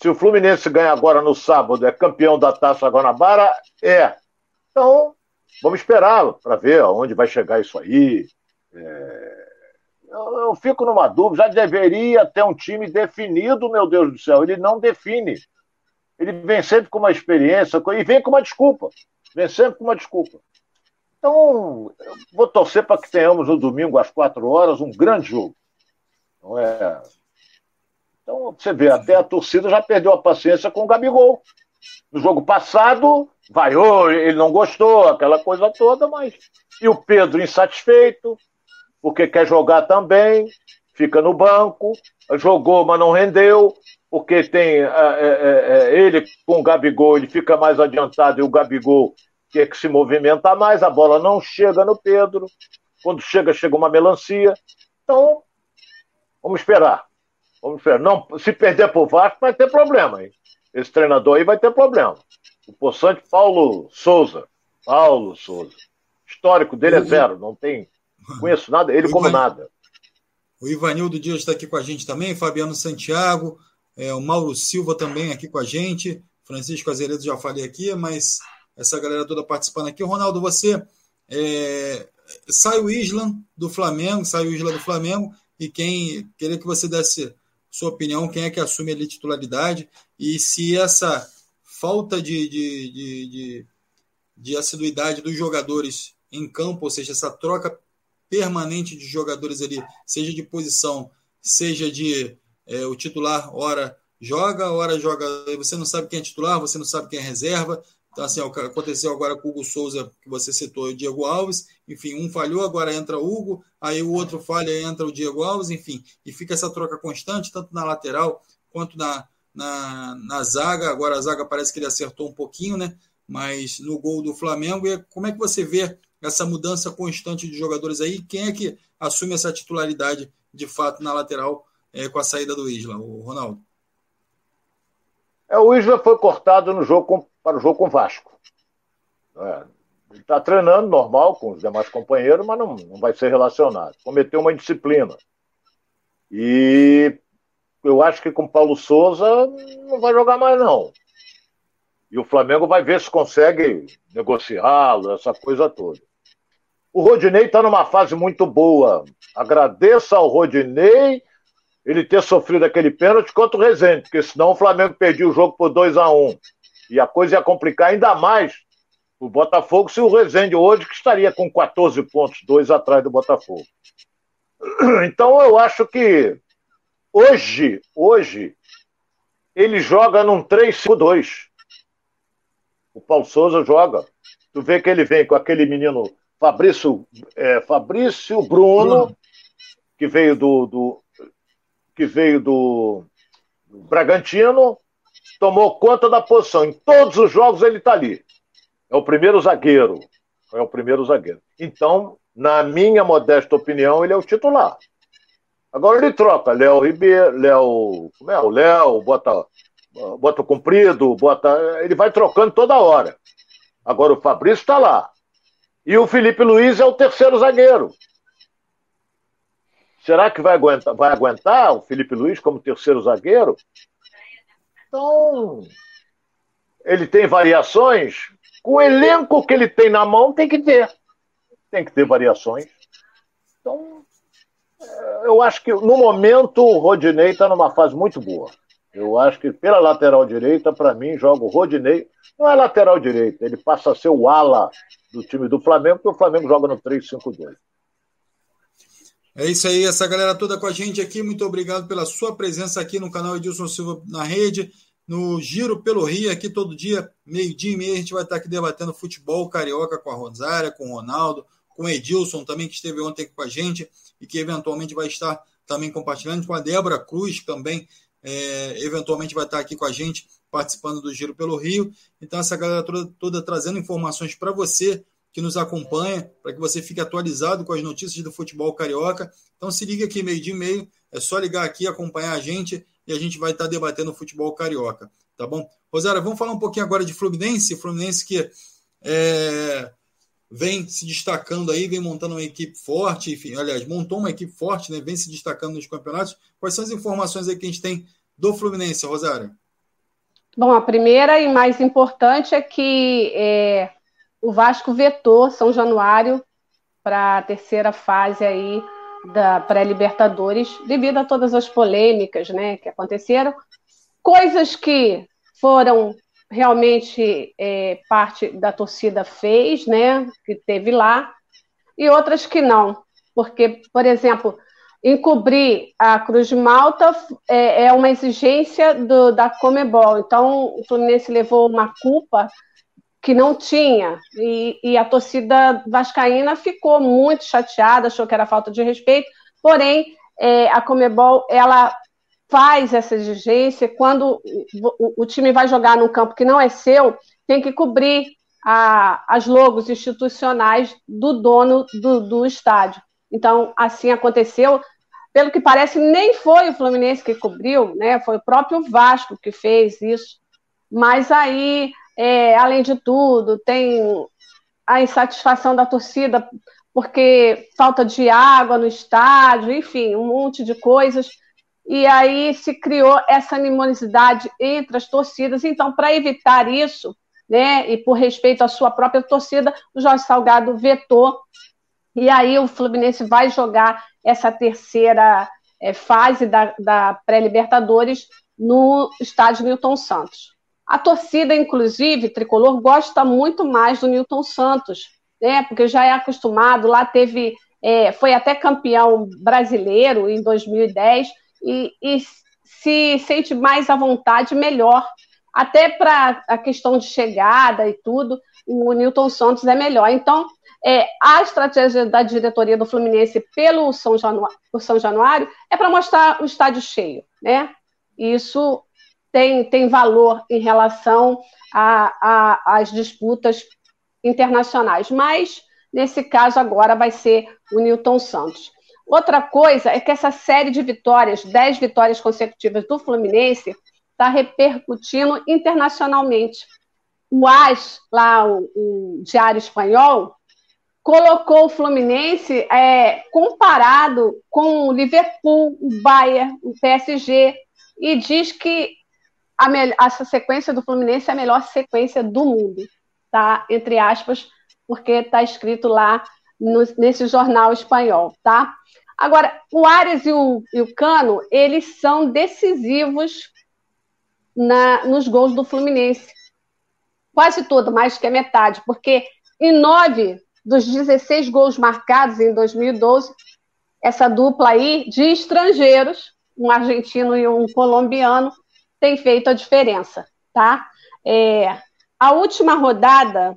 Se o Fluminense ganha agora no sábado, é campeão da Taça Guanabara? É. Então, vamos esperar para ver aonde vai chegar isso aí. É eu, eu, fico numa dúvida, já deveria ter um time definido, meu Deus do céu. Ele não define. Ele vem sempre com uma experiência e vem com uma desculpa. Vem sempre com uma desculpa. Então, vou torcer para que tenhamos no domingo às quatro horas um grande jogo. Não é? Então, você vê, até a torcida já perdeu a paciência com o Gabigol. No jogo passado, vaiou, ele não gostou, aquela coisa toda, mas. E o Pedro insatisfeito, porque quer jogar também, fica no banco, jogou, mas não rendeu, porque tem é, é, é, ele com o Gabigol, ele fica mais adiantado e o Gabigol quer que se movimenta mais, a bola não chega no Pedro, quando chega, chega uma melancia. Então, vamos esperar. Vamos esperar. Não, se perder para o Vasco, vai ter problema, hein? Esse treinador aí vai ter problema. O poçante Paulo Souza. Paulo Souza. Histórico dele é zero, não tem. Conheço nada, ele como nada. O Ivanildo Dias está aqui com a gente também, Fabiano Santiago, é, o Mauro Silva também aqui com a gente, Francisco Azeredo já falei aqui, mas essa galera toda participando aqui. Ronaldo, você é, sai o Isla do Flamengo, sai o Isla do Flamengo, e quem queria que você desse sua opinião, quem é que assume a titularidade e se essa falta de, de, de, de, de assiduidade dos jogadores em campo, ou seja, essa troca permanente de jogadores ali, seja de posição, seja de é, o titular, hora joga, hora joga. Você não sabe quem é titular, você não sabe quem é reserva. Então, assim, aconteceu agora com o Hugo Souza, que você citou, e o Diego Alves. Enfim, um falhou, agora entra o Hugo, aí o outro falha, entra o Diego Alves, enfim. E fica essa troca constante, tanto na lateral quanto na, na, na zaga. Agora a zaga parece que ele acertou um pouquinho, né? Mas no gol do Flamengo. E como é que você vê essa mudança constante de jogadores aí? Quem é que assume essa titularidade de fato na lateral é, com a saída do Isla, o Ronaldo? É, o Isla foi cortado no jogo para o jogo com o Vasco. É, ele está treinando normal com os demais companheiros, mas não, não vai ser relacionado. Cometeu uma indisciplina. E eu acho que com Paulo Souza não vai jogar mais, não. E o Flamengo vai ver se consegue negociá-lo, essa coisa toda. O Rodinei está numa fase muito boa. Agradeça ao Rodinei ele ter sofrido aquele pênalti contra o Rezende, porque senão o Flamengo perdia o jogo por 2 a 1 um. E a coisa ia complicar ainda mais o Botafogo se o Rezende hoje, que estaria com 14 pontos, dois atrás do Botafogo. Então eu acho que hoje, hoje, ele joga num 3-5-2. O Paulo Souza joga. Tu vê que ele vem com aquele menino Fabrício, é, Fabrício Bruno, Bruno, que veio do, do, que veio do Bragantino, tomou conta da posição. Em todos os jogos ele está ali. É o primeiro zagueiro. É o primeiro zagueiro. Então, na minha modesta opinião, ele é o titular. Agora ele troca Léo Ribeiro, Léo. Como é? O Léo, bota, bota o comprido, bota. Ele vai trocando toda hora. Agora o Fabrício está lá. E o Felipe Luiz é o terceiro zagueiro. Será que vai aguentar, vai aguentar o Felipe Luiz como terceiro zagueiro? Então, ele tem variações. Com o elenco que ele tem na mão, tem que ter. Tem que ter variações. Então, é, eu acho que no momento o Rodinei está numa fase muito boa. Eu acho que pela lateral direita, para mim, joga o Rodinei. Não é lateral direita, ele passa a ser o ala do time do Flamengo, porque o Flamengo joga no 3-5-2. É isso aí, essa galera toda com a gente aqui. Muito obrigado pela sua presença aqui no canal Edilson Silva na rede, no Giro pelo Rio, aqui todo dia, meio-dia e meia, a gente vai estar aqui debatendo futebol carioca com a Rosária, com o Ronaldo, com o Edilson também, que esteve ontem com a gente e que eventualmente vai estar também compartilhando, com a Débora Cruz, também é, eventualmente vai estar aqui com a gente, participando do Giro pelo Rio. Então, essa galera toda, toda trazendo informações para você que nos acompanha, para que você fique atualizado com as notícias do futebol carioca. Então se liga aqui meio de meio, é só ligar aqui, acompanhar a gente e a gente vai estar debatendo o futebol carioca, tá bom? Rosário, vamos falar um pouquinho agora de Fluminense, Fluminense que é, vem se destacando aí, vem montando uma equipe forte, enfim, aliás, montou uma equipe forte, né? Vem se destacando nos campeonatos. Quais são as informações aí que a gente tem do Fluminense, Rosário? Bom, a primeira e mais importante é que é, o Vasco vetou São Januário para a terceira fase aí da pré-Libertadores, devido a todas as polêmicas né, que aconteceram. Coisas que foram realmente é, parte da torcida fez, né, que teve lá, e outras que não, porque, por exemplo, encobrir a Cruz de Malta é, é uma exigência do, da Comebol, então o Fluminense levou uma culpa que não tinha, e, e a torcida vascaína ficou muito chateada, achou que era falta de respeito, porém, é, a Comebol, ela faz essa exigência, quando o, o, time vai jogar num campo que não é seu, tem que cobrir a, as logos institucionais do dono do, do estádio. Então, assim aconteceu. Pelo que parece, nem foi o Fluminense que cobriu, né? Foi o próprio Vasco que fez isso. Mas aí, é, além de tudo, tem a insatisfação da torcida porque falta de água no estádio, enfim, um monte de coisas e aí se criou essa animosidade entre as torcidas. Então, para evitar isso, né, e por respeito à sua própria torcida, o Jorge Salgado vetou. E aí o Fluminense vai jogar essa terceira é, fase da, da pré-Libertadores no estádio Newton Santos. A torcida, inclusive, tricolor, gosta muito mais do Newton Santos, né? Porque já é acostumado, lá teve, é, foi até campeão brasileiro em 2010 e, e se sente mais à vontade, melhor. Até para a questão de chegada e tudo, o Newton Santos é melhor. Então, é, a estratégia da diretoria do Fluminense pelo São Januário, São Januário é para mostrar o estádio cheio, né? Isso tem, tem valor em relação às disputas internacionais. Mas, nesse caso, agora vai ser o Newton Santos. Outra coisa é que essa série de vitórias, 10 vitórias consecutivas do Fluminense, está repercutindo internacionalmente. O AS, lá, o, o Diário Espanhol, colocou o Fluminense é, comparado com o Liverpool, o Bayern, o PSG, e diz que a, essa sequência do Fluminense é a melhor sequência do mundo, tá? Entre aspas, porque está escrito lá no, nesse jornal espanhol, tá? Agora, o Ares e o, e o Cano, eles são decisivos na, nos gols do Fluminense. Quase todo, mais que a metade, porque em nove dos 16 gols marcados em 2012, essa dupla aí de estrangeiros, um argentino e um colombiano, tem feito a diferença, tá? É, a última rodada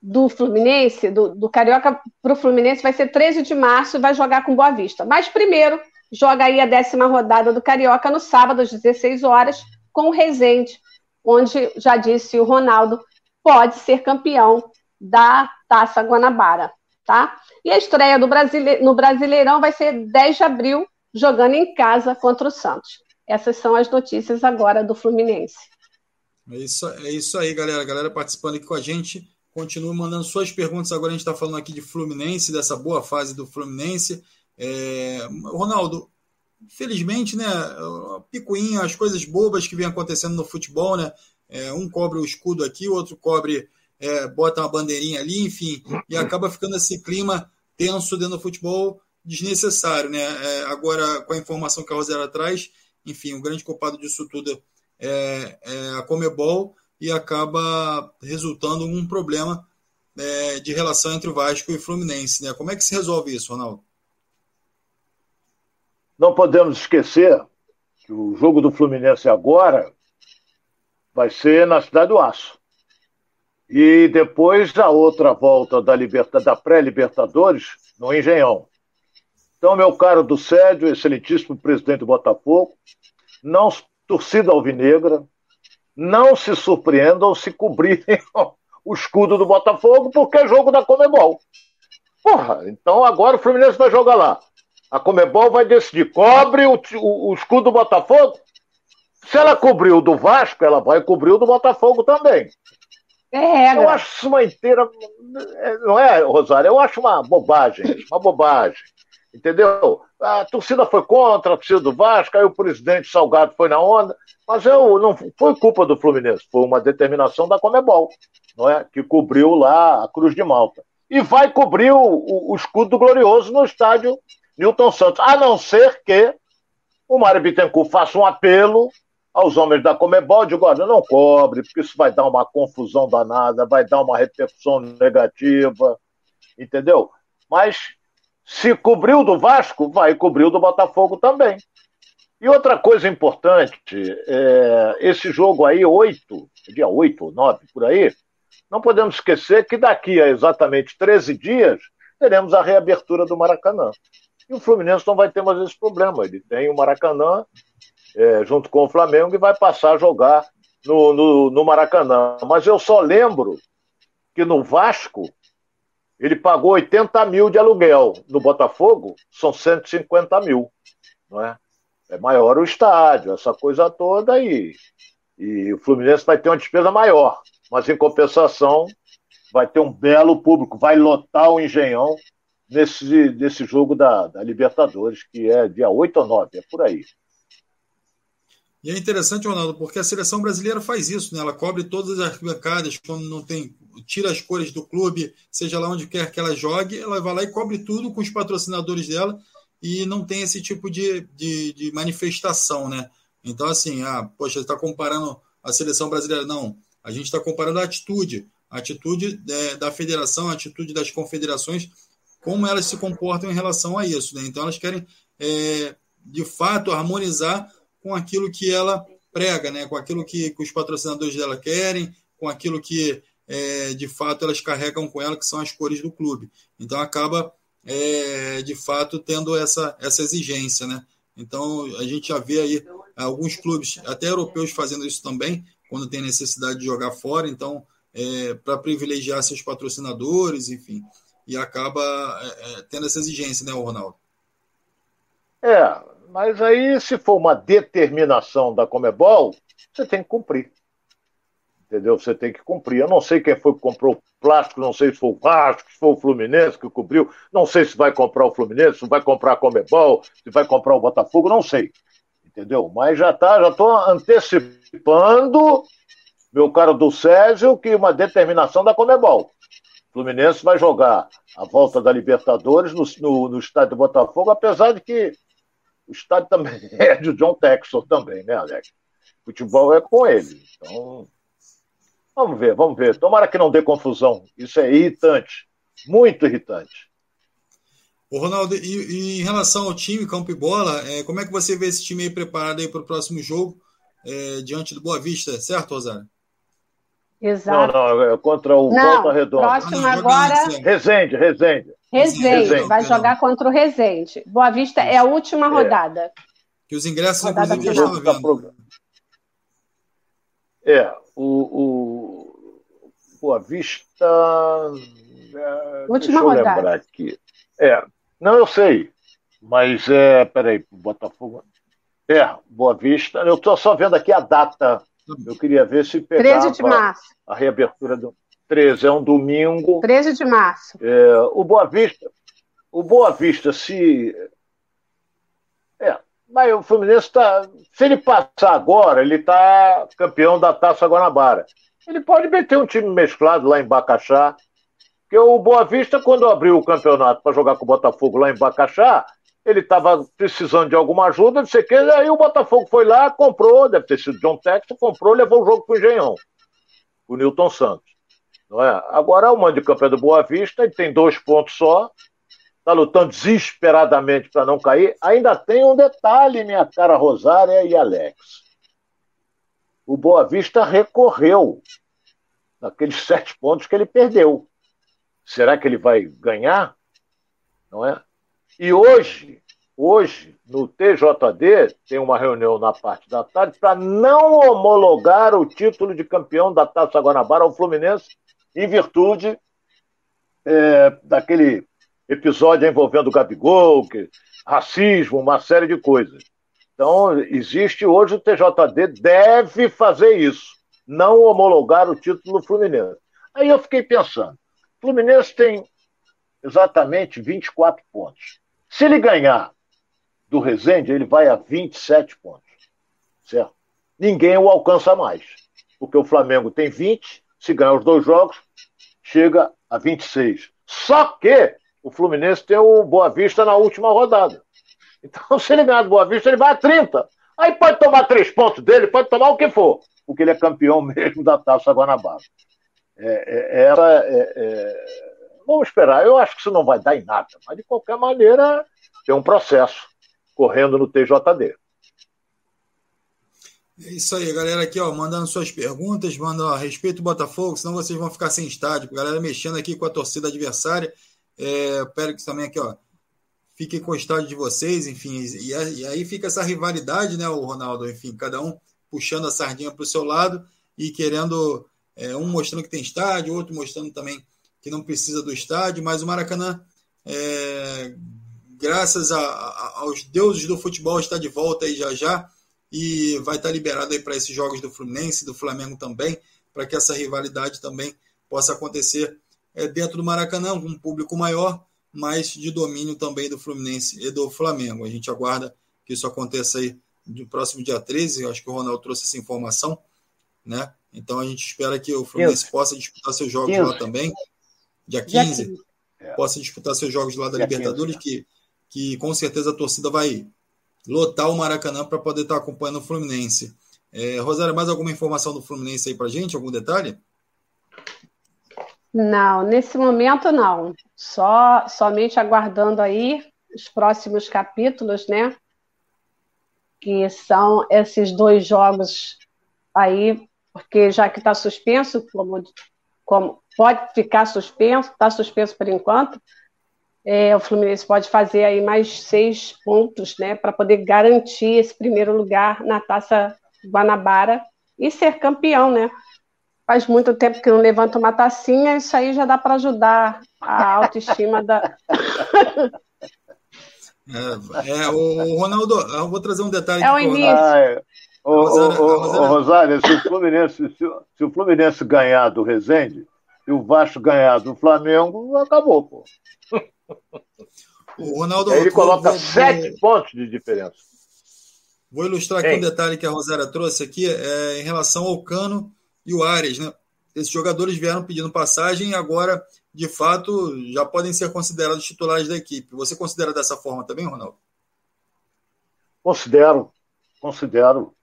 do Fluminense, do, do Carioca para o Fluminense, vai ser 13 de março e vai jogar com Boa Vista. Mas primeiro, joga aí a décima rodada do Carioca no sábado, às 16 horas, com o Rezende, onde, já disse o Ronaldo, pode ser campeão da Taça Guanabara. Tá? E a estreia do Brasile... no Brasileirão vai ser 10 de abril, jogando em casa contra o Santos. Essas são as notícias agora do Fluminense. É isso, é isso aí, galera. Galera participando aqui com a gente. Continue mandando suas perguntas. Agora a gente está falando aqui de Fluminense, dessa boa fase do Fluminense. É... Ronaldo, felizmente, né? Picuinha, as coisas bobas que vem acontecendo no futebol, né? É, um cobre o escudo aqui, o outro cobre, é, bota uma bandeirinha ali, enfim, e acaba ficando esse clima tenso dentro do futebol desnecessário, né? É, agora, com a informação que a Rosera traz, enfim, o grande culpado disso tudo é, é a Comebol e acaba resultando um problema é, de relação entre o Vasco e o Fluminense. Né? Como é que se resolve isso, Ronaldo? Não podemos esquecer que o jogo do Fluminense agora vai ser na Cidade do Aço. E depois a outra volta da, da pré-Libertadores no Engenhão. Então, meu caro do Sédio, excelentíssimo presidente do Botafogo, não torcida alvinegra, não se surpreendam se cobrirem o escudo do Botafogo, porque é jogo da Comebol. Porra, então agora o Fluminense vai jogar lá. A Comebol vai decidir, cobre o, o, o escudo do Botafogo? Se ela cobriu o do Vasco, ela vai cobrir o do Botafogo também. É, eu acho isso uma inteira. Não é, Rosário? Eu acho uma bobagem, uma bobagem. Entendeu? A torcida foi contra, a torcida do Vasco, aí o presidente Salgado foi na onda, mas eu, não foi culpa do Fluminense, foi uma determinação da Comebol, não é? que cobriu lá a Cruz de Malta. E vai cobrir o, o, o escudo glorioso no estádio Newton Santos, a não ser que o Mário Bittencourt faça um apelo aos homens da Comebol, digo, olha, não cobre, porque isso vai dar uma confusão danada, vai dar uma repercussão negativa, entendeu? Mas se cobriu do Vasco, vai cobrir do Botafogo também. E outra coisa importante, é, esse jogo aí, 8, dia 8 ou 9, por aí, não podemos esquecer que daqui a exatamente 13 dias teremos a reabertura do Maracanã. E o Fluminense não vai ter mais esse problema. Ele tem o Maracanã é, junto com o Flamengo e vai passar a jogar no, no, no Maracanã. Mas eu só lembro que no Vasco ele pagou 80 mil de aluguel. No Botafogo são 150 mil. Não é? é maior o estádio, essa coisa toda aí. E o Fluminense vai ter uma despesa maior. Mas em compensação, vai ter um belo público, vai lotar o Engenhão nesse, nesse jogo da, da Libertadores, que é dia 8 ou 9, é por aí. E é interessante, Ronaldo, porque a seleção brasileira faz isso, né? Ela cobre todas as arquibancadas quando não tem. Tira as cores do clube, seja lá onde quer que ela jogue, ela vai lá e cobre tudo com os patrocinadores dela e não tem esse tipo de, de, de manifestação, né? Então, assim, ah, poxa, está comparando a seleção brasileira. Não, a gente está comparando a atitude, a atitude é, da federação, a atitude das confederações, como elas se comportam em relação a isso, né? Então, elas querem, é, de fato, harmonizar com aquilo que ela prega, né? com aquilo que, que os patrocinadores dela querem, com aquilo que é, de fato elas carregam com ela, que são as cores do clube. Então acaba é, de fato tendo essa, essa exigência. Né? Então a gente já vê aí alguns clubes, até europeus, fazendo isso também, quando tem necessidade de jogar fora, então é, para privilegiar seus patrocinadores, enfim, e acaba é, é, tendo essa exigência, né, Ronaldo? É, mas aí, se for uma determinação da Comebol, você tem que cumprir. Entendeu? Você tem que cumprir. Eu não sei quem foi que comprou o plástico, não sei se foi o Vasco, se foi o Fluminense que cobriu, não sei se vai comprar o Fluminense, se vai comprar a Comebol, se vai comprar o Botafogo, não sei. Entendeu? Mas já tá, já estou antecipando, meu caro do Césio, que uma determinação da Comebol. O Fluminense vai jogar a volta da Libertadores no, no, no estádio do Botafogo, apesar de que o estádio também é de John Texel também, né, Alex? Futebol é com ele. Então, vamos ver, vamos ver. Tomara que não dê confusão. Isso é irritante, muito irritante. O Ronaldo, e, e, em relação ao time, campo e bola, é, como é que você vê esse time aí preparado aí para o próximo jogo é, diante do Boa Vista, certo, Rosário? Exato. Não, não, é contra o não, Volta Redonda. Próximo agora. Resende, Resende. Resende, vai jogar contra o Resende. Boa Vista é a última rodada. Que os ingressos, rodada inclusive, já estão vendo. É, o, o Boa Vista. É, última rodada. lembrar aqui. É, não, eu sei. Mas é. Peraí, Botafogo. É, Boa Vista. Eu estou só vendo aqui a data eu queria ver se pegava 13 de março. a reabertura do 13, é um domingo. 13 de março. É, o Boa Vista, o Boa Vista, se. É, mas o Fluminense está. Se ele passar agora, ele está campeão da Taça Guanabara. Ele pode meter um time mesclado lá em Bacaxá. Porque o Boa Vista, quando abriu o campeonato para jogar com o Botafogo lá em Bacaxá, ele estava precisando de alguma ajuda, não sei o que, aí o Botafogo foi lá, comprou, deve ter sido John Texton, comprou, levou o jogo para o Engenhão, o Newton Santos. Não é? Agora o campo é do Boa Vista, ele tem dois pontos só, está lutando desesperadamente para não cair. Ainda tem um detalhe, minha cara Rosária e Alex. O Boa Vista recorreu naqueles sete pontos que ele perdeu. Será que ele vai ganhar? Não é? E hoje, hoje, no TJD, tem uma reunião na parte da tarde para não homologar o título de campeão da Taça Guanabara ao Fluminense, em virtude é, daquele episódio envolvendo o Gabigol, que, racismo, uma série de coisas. Então, existe hoje o TJD deve fazer isso, não homologar o título do Fluminense. Aí eu fiquei pensando, o Fluminense tem exatamente 24 pontos. Se ele ganhar do Rezende, ele vai a 27 pontos. Certo? Ninguém o alcança mais. Porque o Flamengo tem 20, se ganhar os dois jogos, chega a 26. Só que o Fluminense tem o Boa Vista na última rodada. Então, se ele ganhar do Boa Vista, ele vai a 30. Aí pode tomar três pontos dele, pode tomar o que for, porque ele é campeão mesmo da Taça Guanabara. É, é, era, é, é, vamos esperar. Eu acho que isso não vai dar em nada, mas de qualquer maneira tem um processo correndo no TJD. É isso aí, galera aqui, ó, mandando suas perguntas, mandando a respeito do Botafogo, senão vocês vão ficar sem estádio. Galera mexendo aqui com a torcida adversária. É, Pérez também aqui, ó, fiquem com o estádio de vocês, enfim, e, e, aí fica essa rivalidade, né, o Ronaldo, enfim, cada um puxando a sardinha para o seu lado e querendo, é, um mostrando que tem estádio, outro mostrando também que não precisa do estádio, mas o Maracanã, é, graças a, a, aos deuses do futebol, está de volta aí já já e vai estar liberado aí para esses jogos do Fluminense, do Flamengo também, para que essa rivalidade também possa acontecer é, dentro do Maracanã, com um público maior, mas de domínio também do Fluminense e do Flamengo. A gente aguarda que isso aconteça aí no próximo dia 13, eu acho que o Ronaldo trouxe essa informação, né? Então a gente espera que o Fluminense 15. possa disputar seus jogos 15. lá também, dia 15, dia 15. possa disputar seus jogos lá da dia Libertadores, 15, que, que com certeza a torcida vai lotar o Maracanã para poder estar acompanhando o Fluminense. É, Rosário, mais alguma informação do Fluminense aí para gente? Algum detalhe? Não, nesse momento não. Só somente aguardando aí os próximos capítulos, né? Que são esses dois jogos aí, porque já que está suspenso, como, como pode ficar suspenso, está suspenso por enquanto, é, o Fluminense pode fazer aí mais seis pontos, né, para poder garantir esse primeiro lugar na Taça Guanabara e ser campeão, né? Faz muito tempo que não levanta uma tacinha, isso aí já dá para ajudar a autoestima da. é, é, o Ronaldo, eu vou trazer um detalhe. É o início. Ah, é. Ô, Rosário, se o, Fluminense, se, se, o Fluminense ganhar do Resende e o Vasco ganhar do Flamengo, acabou, pô. O Ronaldo. Ele coloca vou, sete vou, pontos de diferença. Vou ilustrar aqui Ei. um detalhe que a Rosária trouxe aqui é, em relação ao Cano e o Ares, né? Esses jogadores vieram pedindo passagem e agora, de fato, já podem ser considerados titulares da equipe. Você considera dessa forma também, Ronaldo? Considero, considero.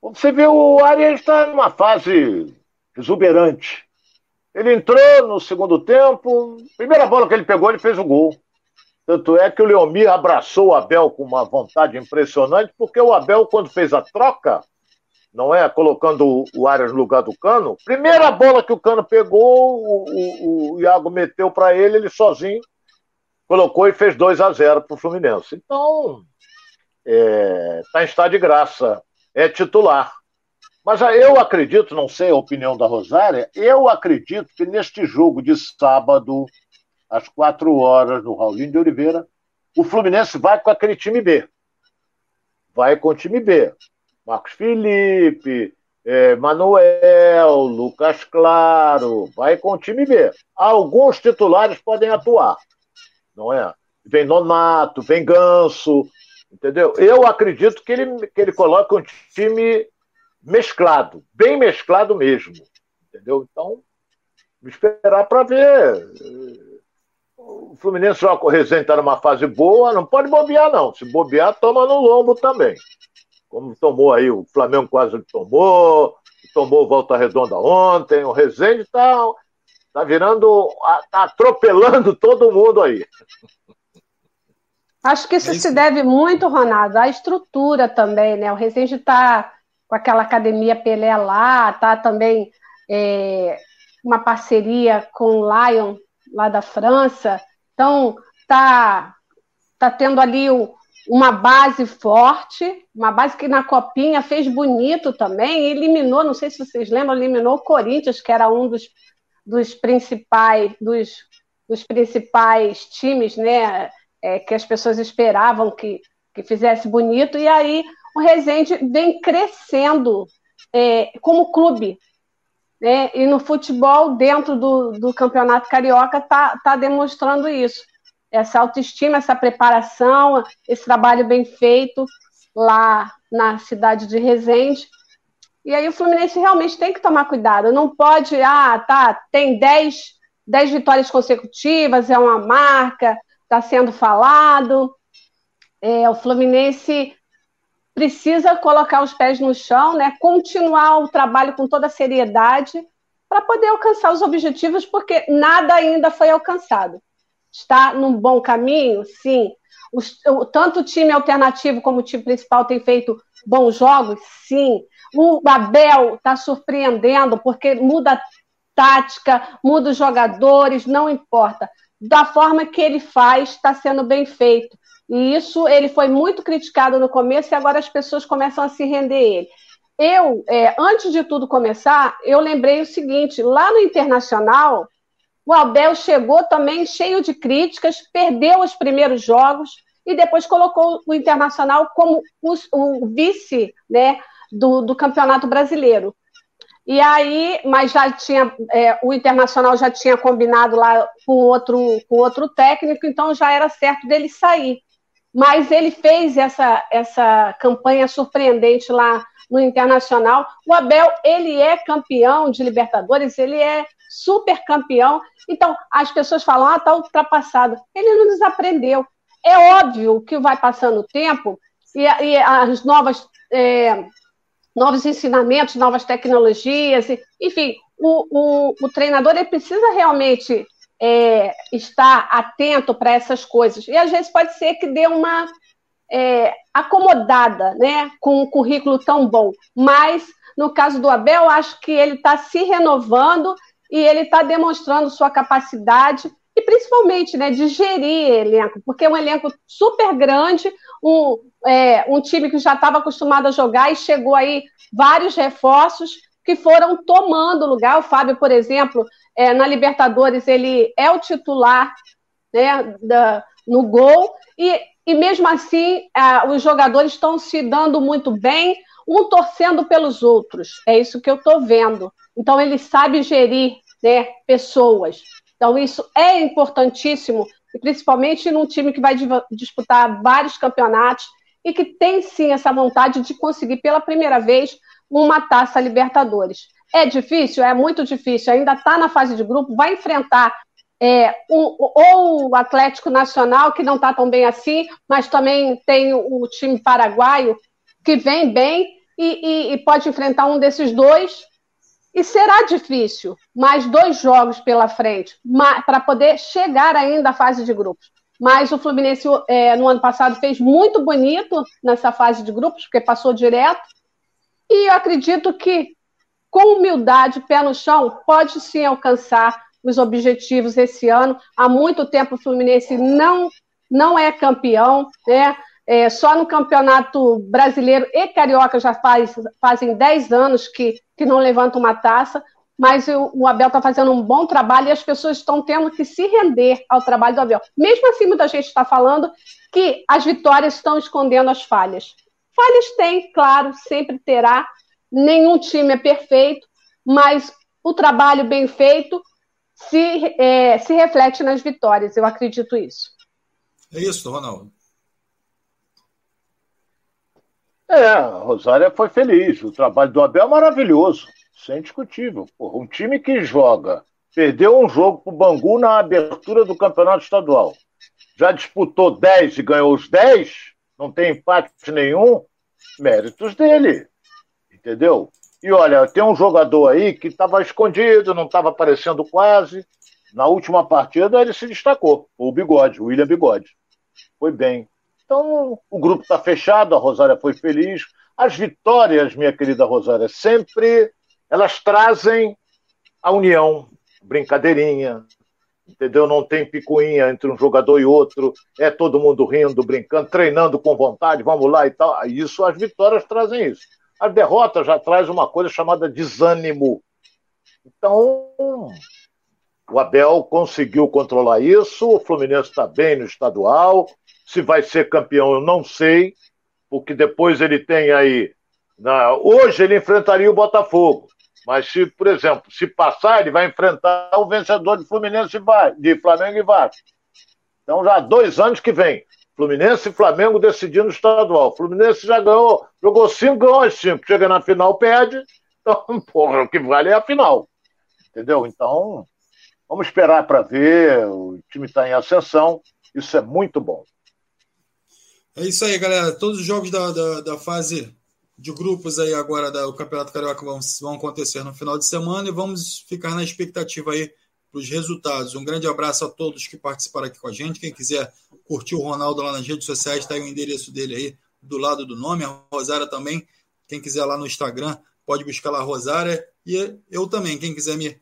Você vê, o Arias está numa fase exuberante. Ele entrou no segundo tempo, primeira bola que ele pegou, ele fez o gol. Tanto é que o Leomir abraçou o Abel com uma vontade impressionante, porque o Abel, quando fez a troca, não é? Colocando o Arias no lugar do Cano, primeira bola que o Cano pegou, o, o, o Iago meteu para ele, ele sozinho colocou e fez 2 a 0 para o Fluminense. Então, está é, em estado de graça, é titular. Mas eu acredito, não sei a opinião da Rosária, eu acredito que neste jogo de sábado, às quatro horas, no Raulinho de Oliveira, o Fluminense vai com aquele time B. Vai com o time B. Marcos Felipe, é, Manuel, Lucas Claro, vai com o time B. Alguns titulares podem atuar, não é? Vem Nonato, vem Ganso, entendeu? Eu acredito que ele, que ele coloca um time mesclado, bem mesclado mesmo. Entendeu? Então, esperar para ver. O Fluminense o Resende está numa fase boa, não pode bobear, não. Se bobear, toma no lombo também. Como tomou aí, o Flamengo quase tomou, tomou volta redonda ontem, o Resende está tá virando, tá atropelando todo mundo aí. Acho que isso, é isso, se deve muito, Ronaldo, à estrutura também, né? O Resende está com aquela academia Pelé lá, tá também é, uma parceria com o Lion lá da França. Então, tá, tá tendo ali o, uma base forte, uma base que na Copinha fez bonito também, eliminou, não sei se vocês lembram, eliminou o Corinthians, que era um dos, dos principais dos, dos principais times, né, é, que as pessoas esperavam que, que fizesse bonito, e aí o Resende vem crescendo é, como clube. Né? E no futebol, dentro do, do Campeonato Carioca, está tá demonstrando isso. Essa autoestima, essa preparação, esse trabalho bem feito lá na cidade de Resende. E aí o Fluminense realmente tem que tomar cuidado. Não pode, ah, tá, tem 10, 10 vitórias consecutivas, é uma marca, está sendo falado. É, o Fluminense precisa colocar os pés no chão, né? continuar o trabalho com toda a seriedade para poder alcançar os objetivos, porque nada ainda foi alcançado. Está num bom caminho? Sim. Os, tanto o time alternativo como o time principal tem feito bons jogos? Sim. O Abel está surpreendendo, porque muda tática, muda os jogadores, não importa. Da forma que ele faz, está sendo bem feito. E isso ele foi muito criticado no começo e agora as pessoas começam a se render a ele. Eu, é, antes de tudo começar, eu lembrei o seguinte: lá no Internacional, o Abel chegou também cheio de críticas, perdeu os primeiros jogos e depois colocou o Internacional como o, o vice né, do, do Campeonato Brasileiro. E aí, mas já tinha, é, o Internacional já tinha combinado lá com outro, com outro técnico, então já era certo dele sair. Mas ele fez essa, essa campanha surpreendente lá no Internacional. O Abel, ele é campeão de Libertadores, ele é super campeão. Então, as pessoas falam, ah, está ultrapassado. Ele não desaprendeu. É óbvio que vai passando o tempo e, e as novas é, novos ensinamentos, novas tecnologias, enfim, o, o, o treinador ele precisa realmente é, estar atento para essas coisas. E às vezes pode ser que dê uma é, acomodada né, com um currículo tão bom. Mas, no caso do Abel, acho que ele está se renovando e ele está demonstrando sua capacidade e principalmente né, de gerir elenco, porque é um elenco super grande, um, é, um time que já estava acostumado a jogar e chegou aí vários reforços que foram tomando lugar. O Fábio, por exemplo, é, na Libertadores, ele é o titular né, da, no gol, e, e mesmo assim é, os jogadores estão se dando muito bem, um torcendo pelos outros. É isso que eu estou vendo. Então, ele sabe gerir né, pessoas. Então, isso é importantíssimo, principalmente num time que vai disputar vários campeonatos e que tem sim essa vontade de conseguir pela primeira vez uma taça Libertadores. É difícil? É muito difícil. Ainda está na fase de grupo, vai enfrentar é, um, ou o Atlético Nacional, que não está tão bem assim, mas também tem o time paraguaio, que vem bem e, e, e pode enfrentar um desses dois e será difícil, mais dois jogos pela frente, para poder chegar ainda à fase de grupos. Mas o Fluminense, é, no ano passado, fez muito bonito nessa fase de grupos, porque passou direto. E eu acredito que, com humildade, pé no chão, pode sim alcançar os objetivos esse ano. Há muito tempo o Fluminense não, não é campeão, né? É, só no Campeonato Brasileiro e Carioca já faz, fazem 10 anos que, que não levanta uma taça, mas o, Abel está fazendo um bom trabalho e as pessoas estão tendo que se render ao trabalho do Abel. Mesmo assim, muita gente está falando que as vitórias estão escondendo as falhas. Falhas tem, claro, sempre terá. Nenhum time é perfeito, mas o trabalho bem feito se, é, se reflete nas vitórias. Eu acredito isso. É isso, Ronaldo. É, a Rosária foi feliz. O trabalho do Abel é maravilhoso, sem discutível. Porra, um time que joga, perdeu um jogo para o Bangu na abertura do campeonato estadual. Já disputou 10 e ganhou os 10, não tem empate nenhum, méritos dele. Entendeu? E olha, tem um jogador aí que estava escondido, não estava aparecendo quase. Na última partida ele se destacou, o Bigode, o William Bigode. Foi bem. Então, o grupo está fechado, a Rosária foi feliz. As vitórias, minha querida Rosária, sempre elas trazem a união, brincadeirinha, entendeu? Não tem picuinha entre um jogador e outro, é todo mundo rindo, brincando, treinando com vontade, vamos lá e tal. Isso, as vitórias trazem isso. A derrota já traz uma coisa chamada desânimo. Então, o Abel conseguiu controlar isso, o Fluminense está bem no estadual, se vai ser campeão, eu não sei, porque depois ele tem aí. Na... Hoje ele enfrentaria o Botafogo. Mas se, por exemplo, se passar, ele vai enfrentar o vencedor de Fluminense de Flamengo e Vasco. Então já há dois anos que vem. Fluminense e Flamengo decidindo o estadual. Fluminense já ganhou, jogou cinco, ganhou as cinco. Chega na final, perde. Então, porra, o que vale é a final. Entendeu? Então, vamos esperar para ver. O time está em ascensão. Isso é muito bom. É isso aí, galera. Todos os jogos da, da, da fase de grupos aí agora do Campeonato Carioca vão, vão acontecer no final de semana e vamos ficar na expectativa aí os resultados. Um grande abraço a todos que participaram aqui com a gente. Quem quiser curtir o Ronaldo lá nas redes sociais, está aí o endereço dele aí do lado do nome. A Rosária também. Quem quiser lá no Instagram, pode buscar lá a Rosária. E eu também. Quem quiser me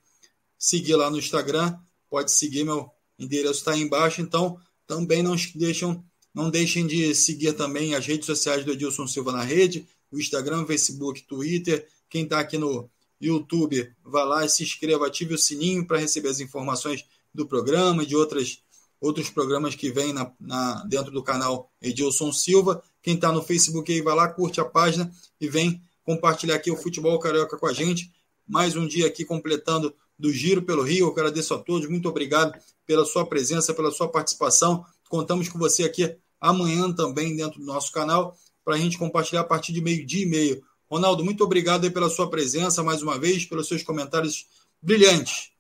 seguir lá no Instagram, pode seguir. Meu endereço está aí embaixo. Então, também não deixem, não deixem de seguir também as redes sociais do Edilson Silva na rede, o Instagram, Facebook, Twitter. Quem está aqui no YouTube, vá lá e se inscreva, ative o sininho para receber as informações do programa e de outras, outros programas que vêm na, na, dentro do canal Edilson Silva. Quem está no Facebook aí, vai lá, curte a página e vem compartilhar aqui o Futebol Carioca com a gente. Mais um dia aqui completando do Giro pelo Rio. Eu agradeço a todos, muito obrigado pela sua presença, pela sua participação. Contamos com você aqui amanhã também dentro do nosso canal para a gente compartilhar a partir de meio-dia e meio. Ronaldo, muito obrigado pela sua presença mais uma vez, pelos seus comentários brilhantes.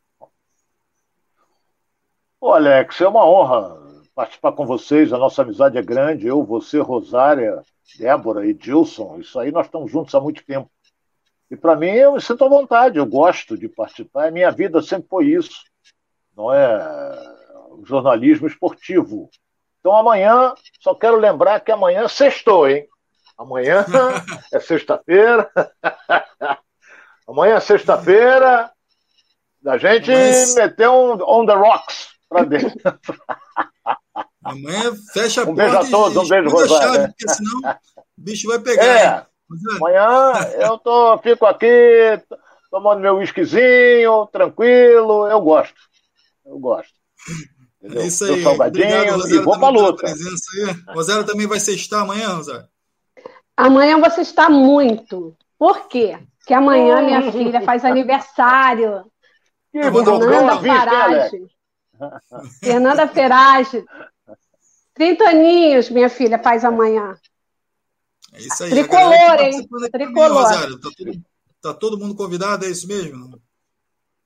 Ô, Alex, é uma honra participar com vocês. A nossa amizade é grande. Eu, você, Rosária, Débora e Dilson. Isso aí nós estamos juntos há muito tempo. E para mim, eu me sinto à vontade, eu gosto de participar. A minha vida sempre foi isso. Não é jornalismo esportivo. Então amanhã, só quero lembrar que amanhã sextou, hein? Amanhã é sexta-feira. amanhã é sexta-feira. Da gente Mas... meter um on the rocks pra dentro. Amanhã fecha a um beijo a todos, um beijo, Rosário. Chave, porque senão o bicho vai pegar. É, amanhã eu tô, fico aqui tomando meu whiskyzinho, tranquilo, eu gosto. Eu gosto. Entendeu? É isso aí. Obrigado, e vou pra luta. Rosário também vai sextar amanhã, Rosário? Amanhã você está muito. Por quê? Porque amanhã minha filha faz aniversário. Que Fernanda Farage. Fernanda Ferage. 30 aninhos, minha filha, faz amanhã. É isso aí. Tricolor, hein? Tricolor. Também, tá, todo, tá todo mundo convidado, é isso mesmo?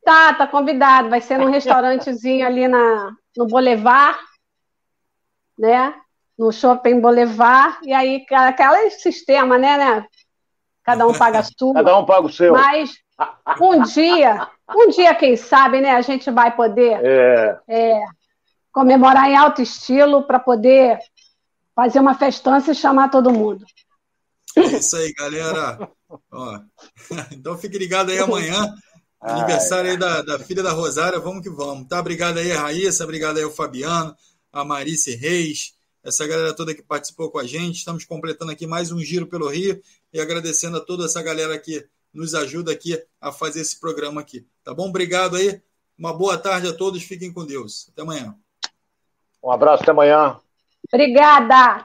Tá, tá convidado. Vai ser num restaurantezinho ali na, no Boulevard, né? No Shopping Boulevard. E aí, aquele sistema, né, né? Cada um paga a sua. Cada um paga o seu. Mas um dia, um dia, quem sabe, né, a gente vai poder é. É, comemorar em alto estilo para poder fazer uma festança e chamar todo mundo. É isso aí, galera. Ó, então fique ligado aí amanhã. Aniversário aí da, da filha da Rosária, vamos que vamos. Tá? Obrigado aí, Raíssa, obrigado aí ao Fabiano, a Marice Reis, essa galera toda que participou com a gente. Estamos completando aqui mais um giro pelo Rio e agradecendo a toda essa galera que nos ajuda aqui a fazer esse programa aqui. Tá bom? Obrigado aí. Uma boa tarde a todos. Fiquem com Deus. Até amanhã. Um abraço, até amanhã. Obrigada.